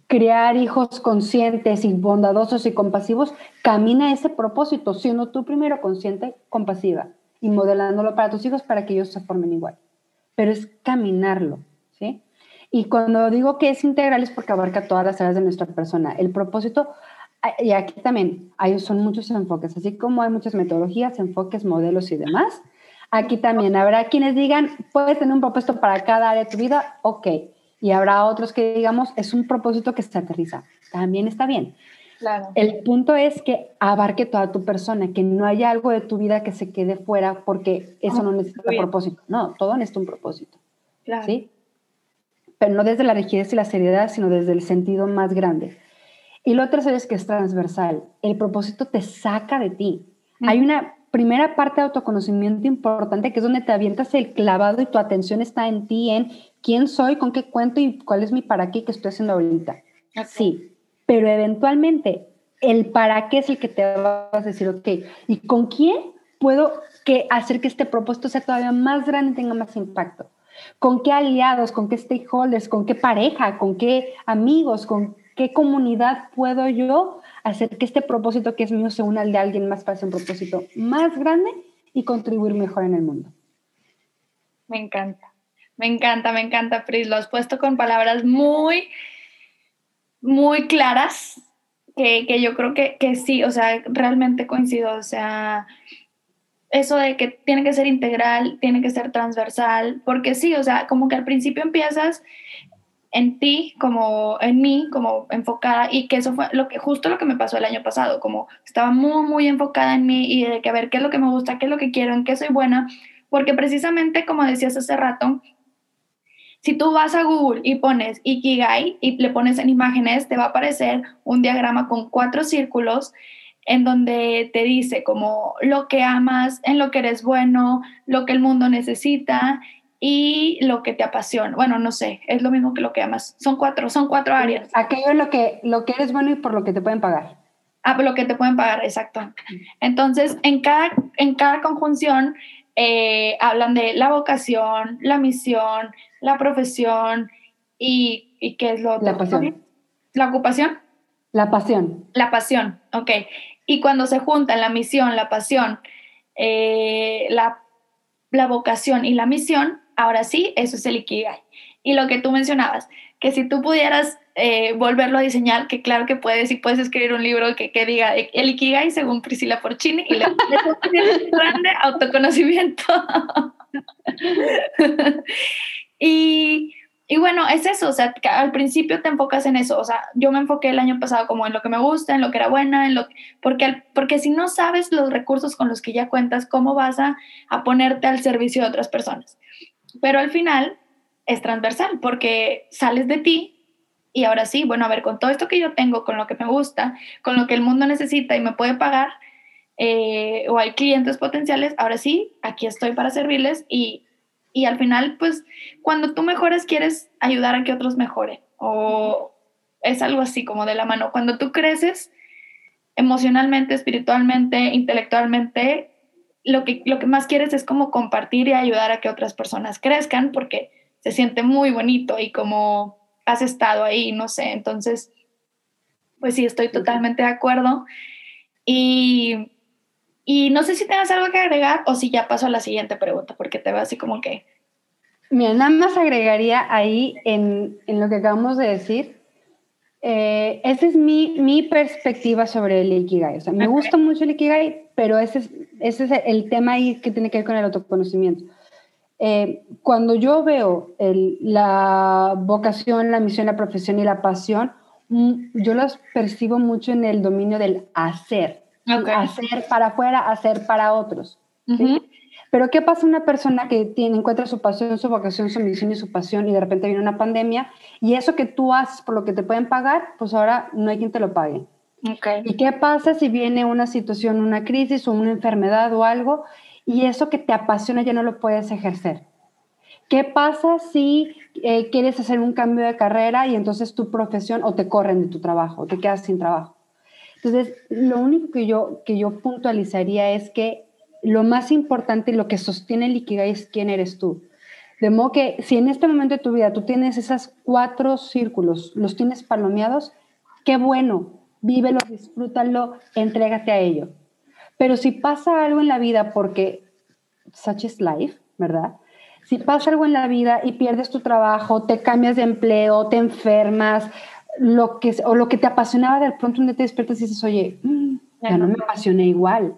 crear hijos conscientes y bondadosos y compasivos, camina ese propósito, siendo tú primero consciente, compasiva y modelándolo para tus hijos para que ellos se formen igual. Pero es caminarlo, ¿sí? Y cuando digo que es integral es porque abarca todas las áreas de nuestra persona. El propósito, y aquí también hay, son muchos enfoques, así como hay muchas metodologías, enfoques, modelos y demás. Aquí también habrá quienes digan, puedes tener un propósito para cada área de tu vida, ok y habrá otros que digamos es un propósito que se aterriza. También está bien. Claro. El punto es que abarque toda tu persona, que no haya algo de tu vida que se quede fuera porque eso no necesita un propósito. No, todo necesita un propósito. Claro. ¿Sí? Pero no desde la rigidez y la seriedad, sino desde el sentido más grande. Y lo otro es que es transversal. El propósito te saca de ti. Hay una primera parte de autoconocimiento importante que es donde te avientas el clavado y tu atención está en ti, en quién soy, con qué cuento y cuál es mi para qué que estoy haciendo ahorita. Sí, pero eventualmente el para qué es el que te vas a decir, ok, ¿y con quién puedo que hacer que este propósito sea todavía más grande y tenga más impacto? ¿Con qué aliados, con qué stakeholders, con qué pareja, con qué amigos, con qué comunidad puedo yo hacer que este propósito que es mío se una al de alguien más para hacer un propósito más grande y contribuir mejor en el mundo? Me encanta. Me encanta, me encanta, Pris. Lo has puesto con palabras muy, muy claras, que, yo creo que, que, sí, o sea, realmente coincido. O sea, eso de que tiene que ser integral, tiene que ser transversal, porque sí, o sea, como que al principio empiezas en ti, como en mí, como enfocada, y que eso fue lo que, justo lo que me pasó el año pasado, como estaba muy, muy enfocada en mí y de que a ver qué es lo que me gusta, qué es lo que quiero, en qué soy buena, porque precisamente, como decías hace rato, si tú vas a Google y pones Ikigai y le pones en imágenes, te va a aparecer un diagrama con cuatro círculos en donde te dice como lo que amas, en lo que eres bueno, lo que el mundo necesita y lo que te apasiona. Bueno, no sé, es lo mismo que lo que amas. Son cuatro, son cuatro áreas. Aquello es lo que, lo que eres bueno y por lo que te pueden pagar. Ah, por lo que te pueden pagar, exacto. Entonces, en cada, en cada conjunción eh, hablan de la vocación, la misión, la profesión y, y qué es lo otro. La pasión. ¿La ocupación? La pasión. La pasión, ok. Y cuando se juntan la misión, la pasión, eh, la, la vocación y la misión, ahora sí, eso es el Ikigai. Y lo que tú mencionabas, que si tú pudieras eh, volverlo a diseñar, que claro que puedes, y puedes escribir un libro que, que diga el Ikigai según Priscila Porcini y le grande autoconocimiento. y, y, bueno, es eso, o sea, al principio te enfocas en eso, o sea, yo me enfoqué el año pasado como en lo que me gusta, en lo que era buena, en lo porque, porque si no sabes los recursos con los que ya cuentas, ¿cómo vas a, a ponerte al servicio de otras personas? Pero al final es transversal porque sales de ti y ahora sí, bueno, a ver, con todo esto que yo tengo, con lo que me gusta, con lo que el mundo necesita y me puede pagar, eh, o hay clientes potenciales, ahora sí, aquí estoy para servirles y, y al final, pues, cuando tú mejoras, quieres ayudar a que otros mejoren. O es algo así como de la mano. Cuando tú creces emocionalmente, espiritualmente, intelectualmente, lo que, lo que más quieres es como compartir y ayudar a que otras personas crezcan porque se siente muy bonito y como has estado ahí, no sé, entonces, pues sí, estoy totalmente de acuerdo. Y, y no sé si tengas algo que agregar o si ya paso a la siguiente pregunta, porque te veo así como que... Mira, nada más agregaría ahí en, en lo que acabamos de decir. Eh, esa es mi, mi, perspectiva sobre el Ikigai. O sea, me gusta mucho el Ikigai, pero ese es, ese es el tema ahí que tiene que ver con el autoconocimiento. eh, cuando yo veo la vocación, la misión, la profesión y la pasión, mm, yo las percibo mucho en el dominio del hacer. Hacer para afuera, hacer para otros. Pero ¿qué pasa una persona que tiene, encuentra su pasión, su vocación, su misión y su pasión y de repente viene una pandemia y eso que tú haces por lo que te pueden pagar, pues ahora no hay quien te lo pague? ¿Y qué pasa si viene una situación, una crisis o una enfermedad o algo y eso que te apasiona ya no lo puedes ejercer? ¿Qué pasa si eh, quieres hacer un cambio de carrera y entonces tu profesión o te corren de tu trabajo o te quedas sin trabajo? Entonces, lo único que yo, que yo puntualizaría es que lo más importante lo que sostiene el Ikigai es quién eres tú. De modo que si en este momento de tu vida tú tienes esos cuatro círculos, los tienes palomeados, qué bueno, vívelo, disfrútalo, entrégate a ello. Pero si pasa algo en la vida, porque such is life, ¿verdad? Si pasa algo en la vida y pierdes tu trabajo, te cambias de empleo, te enfermas, lo que, o lo que te apasionaba, de pronto un día te despiertas y dices, oye, mm, ya no me apasiona igual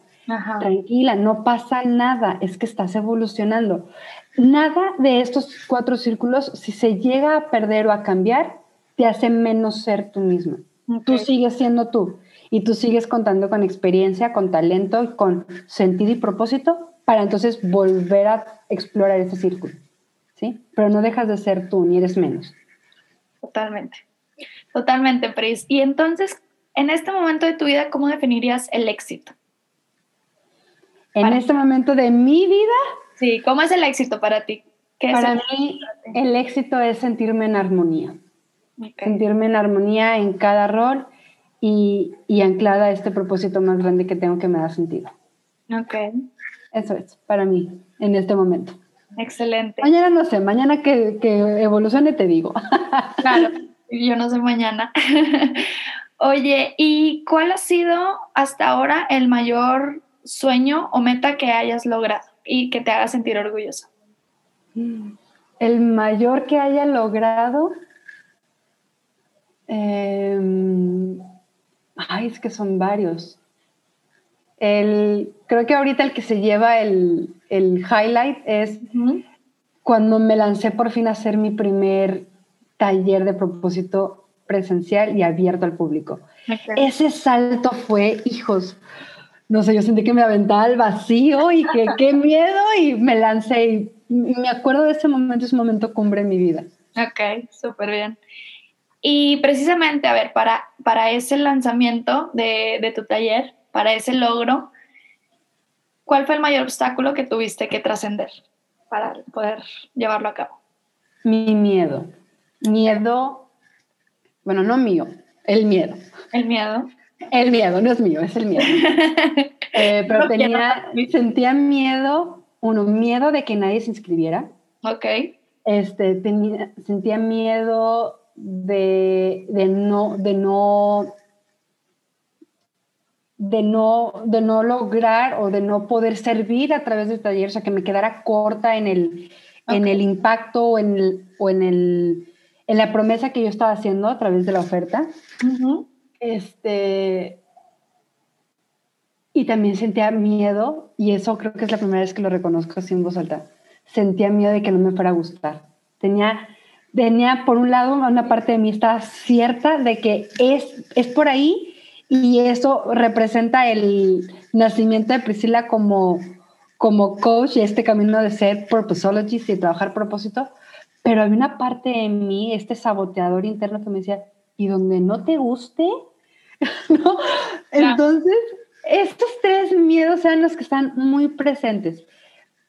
Tranquila, no pasa nada, es que estás evolucionando. Nada de estos cuatro círculos, si se llega a perder o a cambiar, te hace menos ser tú mismo. Tú sigues siendo tú y tú sigues contando con experiencia, con talento, con sentido y propósito para entonces volver a explorar ese círculo. ¿Sí? Pero no dejas de ser tú, ni eres menos. Totalmente. Totalmente, Pris. Y entonces, en este momento de tu vida, ¿cómo definirías el éxito? en este momento de mi vida. Sí, ¿cómo es el éxito para ti? para mí, el éxito es sentirme en armonía. Sentirme en armonía en cada rol y, y, anclada a este propósito más grande que tengo que me da sentido. Ok. Eso es, para mí, en este momento. Excelente. Mañana no sé, mañana que, que evolucione te digo. claro, yo no sé mañana. Oye, ¿y cuál ha sido hasta ahora el mayor sueño o meta que hayas logrado y que te haga sentir orgulloso? El mayor que haya logrado. Em, ay, es que son varios. El, creo que ahorita el que se lleva el, highlight es cuando me lancé por fin a hacer mi primer taller de propósito presencial y abierto al público. Ese salto fue, hijos, no sé, yo sentí que me aventaba al vacío y que qué miedo y me lancé y me acuerdo de ese momento, es un momento cumbre en mi vida. Ok, súper bien. Y precisamente, a ver, para, para ese lanzamiento de, de tu taller, para ese logro, ¿cuál fue el mayor obstáculo que tuviste que trascender para poder llevarlo a cabo? Mi miedo. Miedo, bueno, no mío, el miedo. El miedo. El miedo, no es mío, es el miedo. Eh, pero tenía, sentía miedo, uno, miedo de que nadie se inscribiera. Ok. Este, tenía, sentía miedo de, de, no, de no de no, de no lograr o de no poder servir a través del taller, o sea, que me quedara corta en el, en el impacto o, en, el, o en, el, en la promesa que yo estaba haciendo a través de la oferta. Este, y también sentía miedo, y eso creo que es la primera vez que lo reconozco así en voz alta. Sentía miedo de que no me fuera a gustar. Tenía, tenía por un lado, una parte de mí estaba cierta de que es, es por ahí, y eso representa el nacimiento de Priscila como, como coach y este camino de ser purposologist y trabajar propósito. Pero había una parte en mí, este saboteador interno que me decía, y donde no te guste, ¿no? Entonces, estos tres miedos eran los que están muy presentes.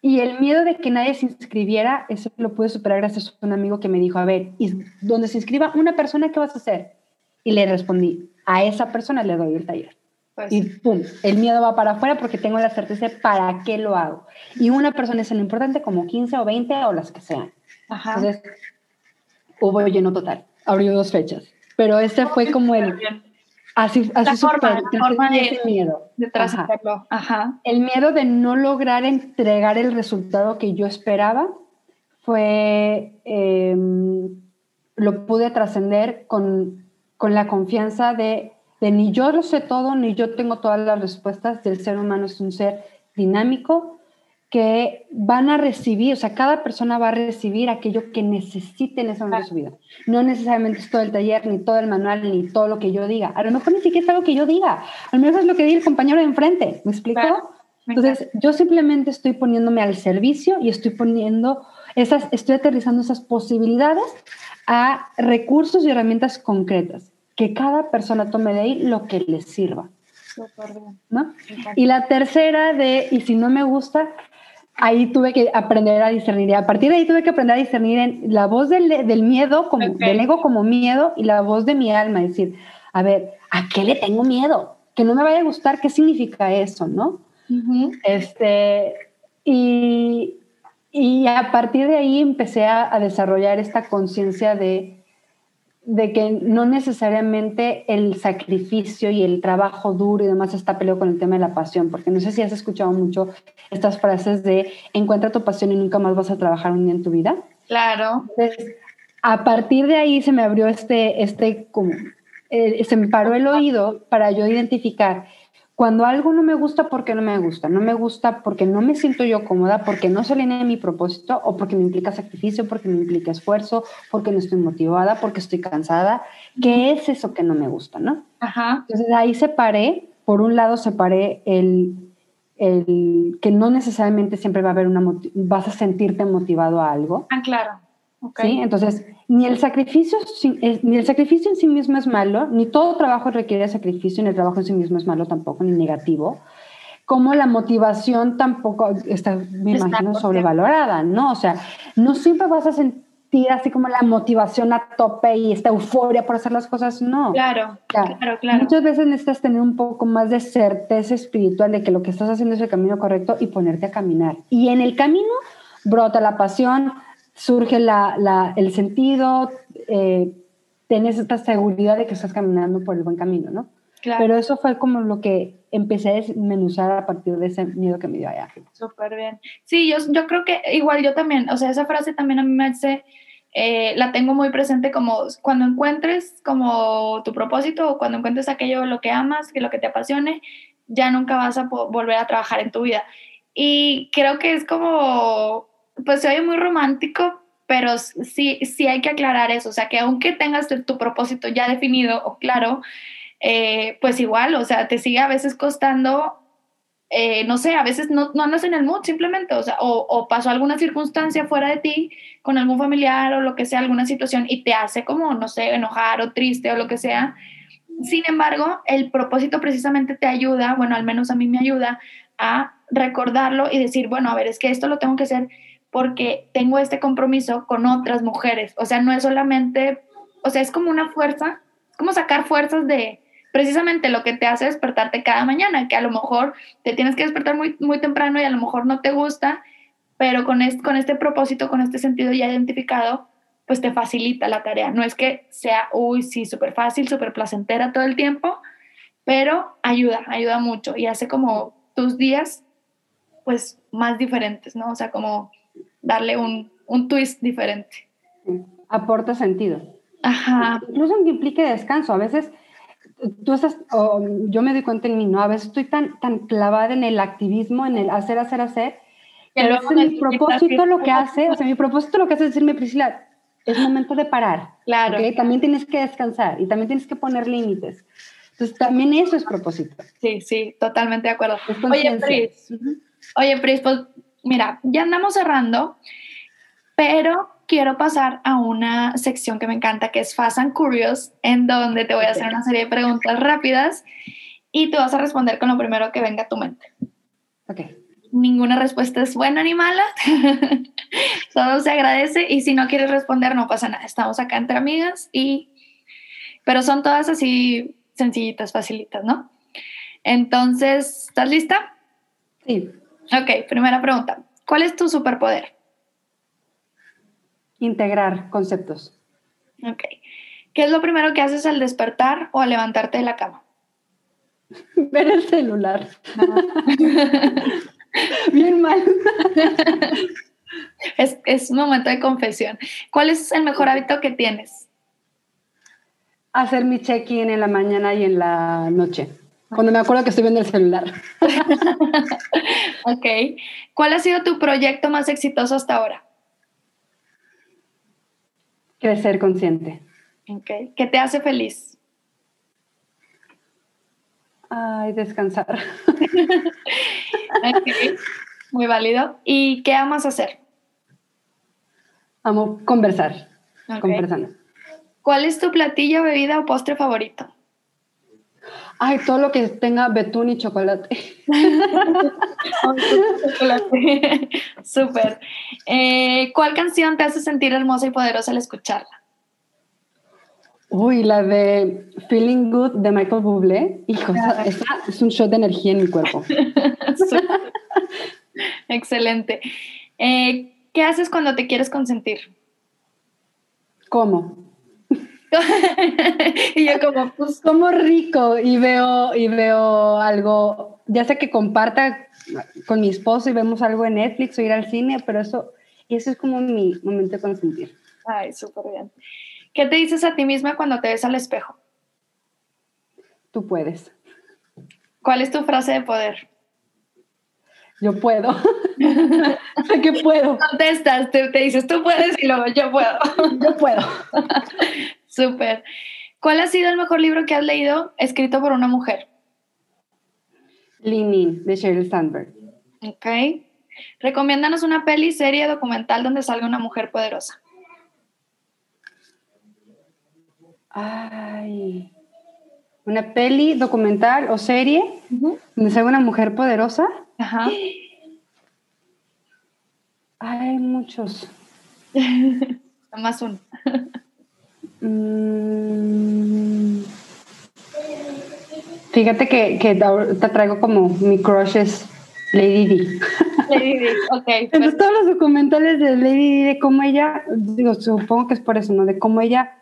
Y el miedo de que nadie se inscribiera, eso lo pude superar gracias a un amigo que me dijo, a ver, y donde se inscriba una persona, ¿qué vas a hacer? Y le respondí, a esa persona le doy el taller. Pues y pum, el miedo va para afuera porque tengo la certeza de para qué lo hago. Y una persona es lo importante como 15 o 20 o las que sean. Entonces, hubo lleno total. Abrió dos fechas. Pero ese fue como el, Así, así forma, forma de, miedo. De Ajá. El miedo de no lograr entregar el resultado que yo esperaba fue, em, lo pude trascender con, con, la confianza de, de, ni yo lo sé todo, ni yo tengo todas las respuestas, del ser humano es un ser dinámico, que van a recibir, o sea, cada persona va a recibir aquello que necesite en ese momento de su vida. No necesariamente es todo el taller, ni todo el manual, ni todo lo que yo diga. A lo mejor ni siquiera es algo que yo diga. A lo mejor es lo que diga el compañero de enfrente. ¿Me explico? Entonces, yo simplemente estoy poniéndome al servicio y estoy poniendo esas, estoy aterrizando esas posibilidades a recursos y herramientas concretas. Que cada persona tome de ahí lo que le sirva. ¿no? Y la tercera de, y si no me gusta, ahí tuve que aprender a discernir. Y a partir de ahí tuve que aprender a discernir en la voz del, del miedo, como, del ego como miedo, y la voz de mi alma. Decir, a ver, ¿a qué le tengo miedo? Que no me vaya a gustar, ¿qué significa eso, no? este, y, y, a partir de ahí empecé a, a desarrollar esta conciencia de de que no necesariamente el sacrificio y el trabajo duro y demás está peleado con el tema de la pasión, porque no sé si has escuchado mucho estas frases de encuentra tu pasión y nunca más vas a trabajar un día en tu vida. Claro. Entonces, a partir de ahí se me abrió este, este como, eh, se me paró el oído para yo identificar cuando algo no me gusta, ¿por qué no me gusta? No me gusta porque no me siento yo cómoda, porque no se alinea mi propósito o porque me implica sacrificio, porque me implica esfuerzo, porque no estoy motivada, porque estoy cansada. ¿Qué es eso que no me gusta, no? Ajá. Entonces ahí separé, por un lado separé el, el que no necesariamente siempre va a haber una, vas a sentirte motivado a algo. Ah, claro. ¿Sí? Entonces, ni el, sacrificio, ni el sacrificio en sí mismo es malo, ni todo trabajo requiere sacrificio, ni el trabajo en sí mismo es malo tampoco, ni negativo, como la motivación tampoco está, me imagino, sobrevalorada, ¿no? O sea, no siempre vas a sentir así como la motivación a tope y esta euforia por hacer las cosas, no. Claro, claro, claro. Muchas veces necesitas tener un poco más de certeza espiritual de que lo que estás haciendo es el camino correcto y ponerte a caminar. Y en el camino brota la pasión, surge la, el sentido, eh, tienes esta seguridad de que estás caminando por el buen camino, ¿no? Claro. Pero eso fue como lo que empecé a desmenuzar a partir de ese miedo que me dio allá. Súper bien. Sí, yo, yo creo que igual yo también, o sea, esa frase también a mí me hace, eh, la tengo muy presente como cuando encuentres como tu propósito o cuando encuentres aquello lo que amas, que lo que te apasione, ya nunca vas a volver a trabajar en tu vida. Y creo que es como pues se oye muy romántico, pero sí, sí hay que aclarar eso, o sea, que aunque tengas tu, propósito ya definido o claro, eh, pues igual, o sea, te sigue a veces costando, eh, no sé, a veces no, no, andas en el mood simplemente, o sea, o, o, pasó alguna circunstancia fuera de ti con algún familiar o lo que sea, alguna situación y te hace como, no sé, enojar o triste o lo que sea. Sin embargo, el propósito precisamente te ayuda, bueno, al menos a mí me ayuda a recordarlo y decir, bueno, a ver, es que esto lo tengo que hacer porque tengo este compromiso con otras mujeres. O sea, no es solamente, o sea, es como una fuerza, es como sacar fuerzas de precisamente lo que te hace despertarte cada mañana, que a lo mejor te tienes que despertar muy, muy temprano y a lo mejor no te gusta, pero con este, con este propósito, con este sentido ya identificado, pues te facilita la tarea. No es que sea, uy, sí, súper fácil, súper placentera todo el tiempo, pero ayuda, ayuda mucho y hace como tus días, pues, más diferentes, ¿no? O sea, como darle un, un twist diferente. Aporta sentido. Ajá. Incluso aunque implique descanso, a veces tú estás, yo me doy cuenta en mí, ¿no? A veces estoy tan, tan clavada en el activismo, en el hacer, hacer, hacer, que mi propósito lo que hace, o sea, mi propósito lo que hace es decirme, Priscila, es momento de parar. Claro. También tienes que descansar y también tienes que poner límites. Entonces, también eso es propósito. Sí, sí, totalmente de acuerdo. Oye, Pris, oye, Pris, pues mira, ya andamos cerrando, pero quiero pasar a una sección que me encanta, que es Fast and Curious, en donde te voy a hacer una serie de preguntas rápidas y tú vas a responder con lo primero que venga a tu mente. Ok. Ninguna respuesta es buena ni mala, todo se agradece y si no quieres responder no pasa nada, estamos acá entre amigas y... Pero son todas así sencillitas, facilitas, ¿no? Entonces, ¿estás lista? Sí. Ok, primera pregunta. ¿Cuál es tu superpoder? Integrar conceptos. Ok. ¿Qué es lo primero que haces al despertar o al levantarte de la cama? Ver el celular. Bien mal. es, es un momento de confesión. ¿Cuál es el mejor hábito que tienes? Hacer mi check-in en la mañana y en la noche. Cuando me acuerdo que estoy viendo el celular. ok. ¿Cuál ha sido tu proyecto más exitoso hasta ahora? Crecer consciente. Ok. ¿Qué te hace feliz? Ay, descansar. ok. Muy válido. ¿Y qué amas hacer? Amo conversar con personas. ¿Cuál es tu platillo, bebida o postre favorito? Ay, todo lo que tenga betún y chocolate. Súper. Eh, ¿Cuál canción te hace sentir hermosa y poderosa al escucharla? Uy, la de Feeling Good de Michael Bublé. Hijo, esa, es un shot de energía en mi cuerpo. Excelente. Eh, ¿Qué haces cuando te quieres consentir? ¿Cómo? y yo como, pues como rico y veo y veo algo, ya sé que comparta con mi esposo y vemos algo en Netflix o ir al cine, pero eso, eso es como mi momento de consentir. Ay, súper bien. ¿Qué te dices a ti misma cuando te ves al espejo? Tú puedes. ¿Cuál es tu frase de poder? Yo puedo. ¿Qué puedo? Contestas, te, te, dices tú puedes y luego yo puedo. yo puedo. Súper. ¿Cuál ha sido el mejor libro que has leído escrito por una mujer? Lean de Sheryl Sandberg. Ok. Recomiéndanos una peli, serie, documental donde salga una mujer poderosa. Ay. Una peli, documental o serie donde salga una mujer poderosa. Ajá. Hay muchos. Más uno. Mm. Fíjate que, que te traigo como mi crush es Lady Di. Lady Di, ok. Entonces todos los documentales de Lady Di, de cómo ella, digo, supongo que es por eso, ¿no? De cómo ella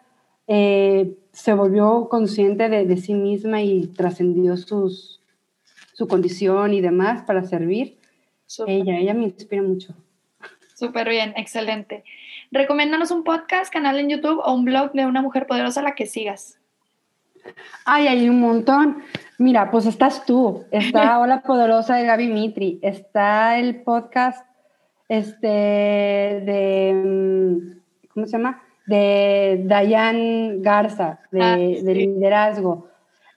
eh, se volvió consciente de, de sí misma y trascendió sus su condición y demás para servir. Ella, ella me inspira mucho. Súper bien, excelente. Recomiéndanos un podcast, canal en YouTube o un blog de una mujer poderosa a la que sigas. Ay, hay un montón. Mira, pues estás tú, está Hola Poderosa de Gaby Mitri, está el podcast este de, mm, ¿cómo se llama? De Dayan Garza, de, ah, de liderazgo.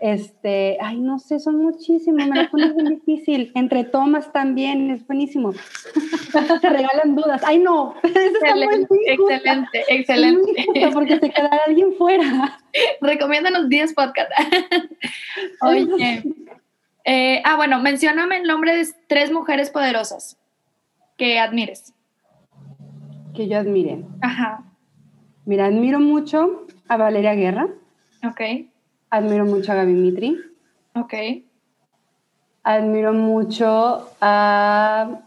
Este, ay, no sé, son muchísimos, me la pones muy difícil. Entre tomas también, es buenísimo. Se regalan dudas. Ay, no, excelente, excelente, excelente. porque se quedará alguien fuera. Recomiéndanos 10 podcasts. Oye. Eh, ah, bueno, mencióname el nombre de tres mujeres poderosas que admires. Que yo admire. Ajá. Mira, admiro mucho a Valeria Guerra. Ok. Admiro mucho a Gaby Mitri. Ok. Admiro mucho a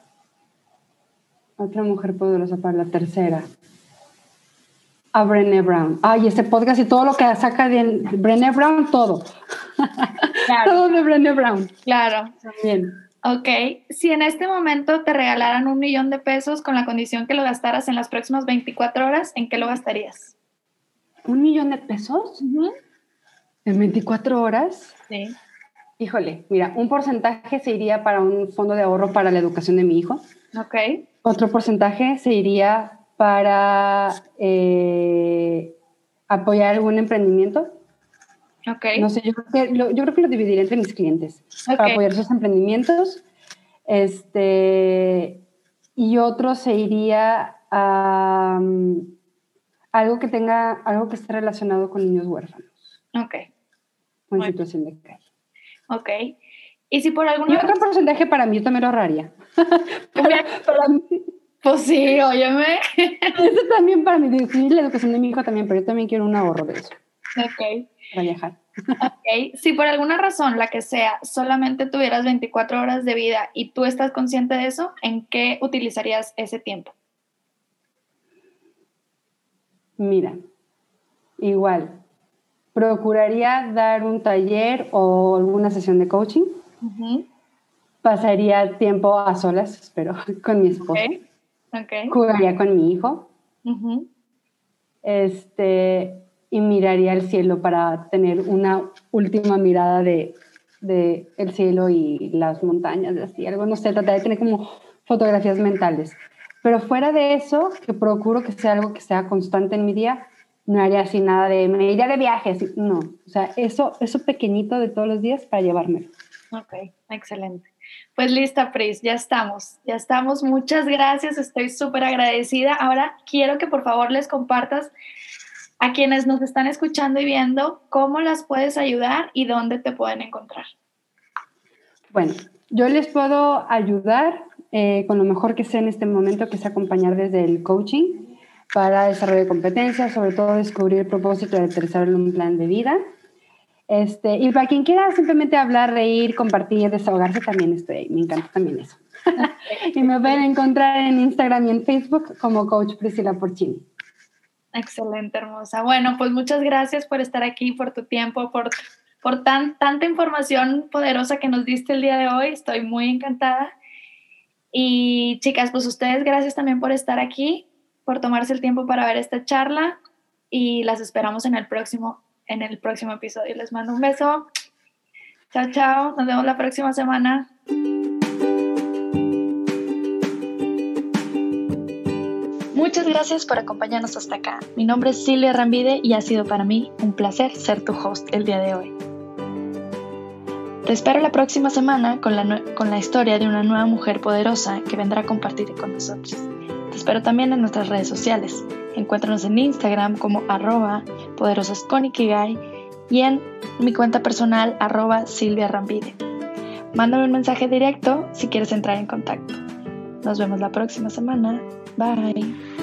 otra mujer poderosa para la tercera. A Brené Brown. Ay, este podcast y todo lo que saca de Brené Brown, todo. Claro. todo de Brené Brown. Claro. También. Ok, si en este momento te regalaran un millón de pesos con la condición que lo gastaras en las próximas 24 horas, ¿en qué lo gastarías? ¿Un millón de pesos? ¿En 24 horas? Sí. Híjole, mira, un porcentaje se iría para un fondo de ahorro para la educación de mi hijo. Ok. Otro porcentaje se iría para eh, apoyar algún emprendimiento. Ok. No sé, yo creo que lo, yo creo que lo dividiré entre mis clientes para apoyar sus emprendimientos. Este, y otro se iría a um, algo que tenga, algo que esté relacionado con niños huérfanos. Ok en situación de calle. Ok. Y si por alguna Y otro porcentaje para mí, yo también lo ahorraría. para mí. Pues sí, óyeme. Eso también para mí, sí, la educación de mi hijo también, pero yo también quiero un ahorro de eso. Ok. Para viajar. Ok, si por alguna razón, la que sea, solamente tuvieras 24 horas de vida y tú estás consciente de eso, ¿en qué utilizarías ese tiempo? Mira, igual, procuraría dar un taller o alguna sesión de coaching. Pasaría tiempo a solas, espero, con mi esposo. Okay. Jugaría con mi hijo. Este, y miraría al cielo para tener una última mirada de, de el cielo y las montañas, así, algo, no sé, tratar de tener como fotografías mentales. Pero fuera de eso, que procuro que sea algo que sea constante en mi día, no haría así nada de, me iría de viaje, no. O sea, eso, eso pequeñito de todos los días para llevármelo. Ok, excelente. Pues lista, Pris, ya estamos, ya estamos. Muchas gracias, estoy súper agradecida. Ahora quiero que por favor les compartas a quienes nos están escuchando y viendo cómo las puedes ayudar y dónde te pueden encontrar. Bueno, yo les puedo ayudar eh, con lo mejor que sé en este momento, que es acompañar desde el coaching para desarrollo de competencias, sobre todo descubrir el propósito de aterrizar un plan de vida. Este, y para quien quiera simplemente hablar, reír, compartir, desahogarse, también estoy ahí. Me encanta también eso. y me pueden encontrar en Instagram y en Facebook como Coach Priscila Porcini. Excelente, hermosa. Bueno, pues muchas gracias por estar aquí, por tu tiempo, por, por tan, tanta información poderosa que nos diste el día de hoy. Estoy muy encantada. Y chicas, pues ustedes gracias también por estar aquí, por tomarse el tiempo para ver esta charla y las esperamos en el próximo, en el próximo episodio. Les mando un beso. Chao, chao. Nos vemos la próxima semana. Muchas gracias por acompañarnos hasta acá. Mi nombre es Silvia Rambide y ha sido para mí un placer ser tu host el día de hoy. Te espero la próxima semana con la, con la historia de una nueva mujer poderosa que vendrá a compartir con nosotros. Te espero también en nuestras redes sociales. Encuéntranos en Instagram como arroba poderosasconikigai y en mi cuenta personal arroba Silvia Rambide. Mándame un mensaje directo si quieres entrar en contacto. Nos vemos la próxima semana. Bye.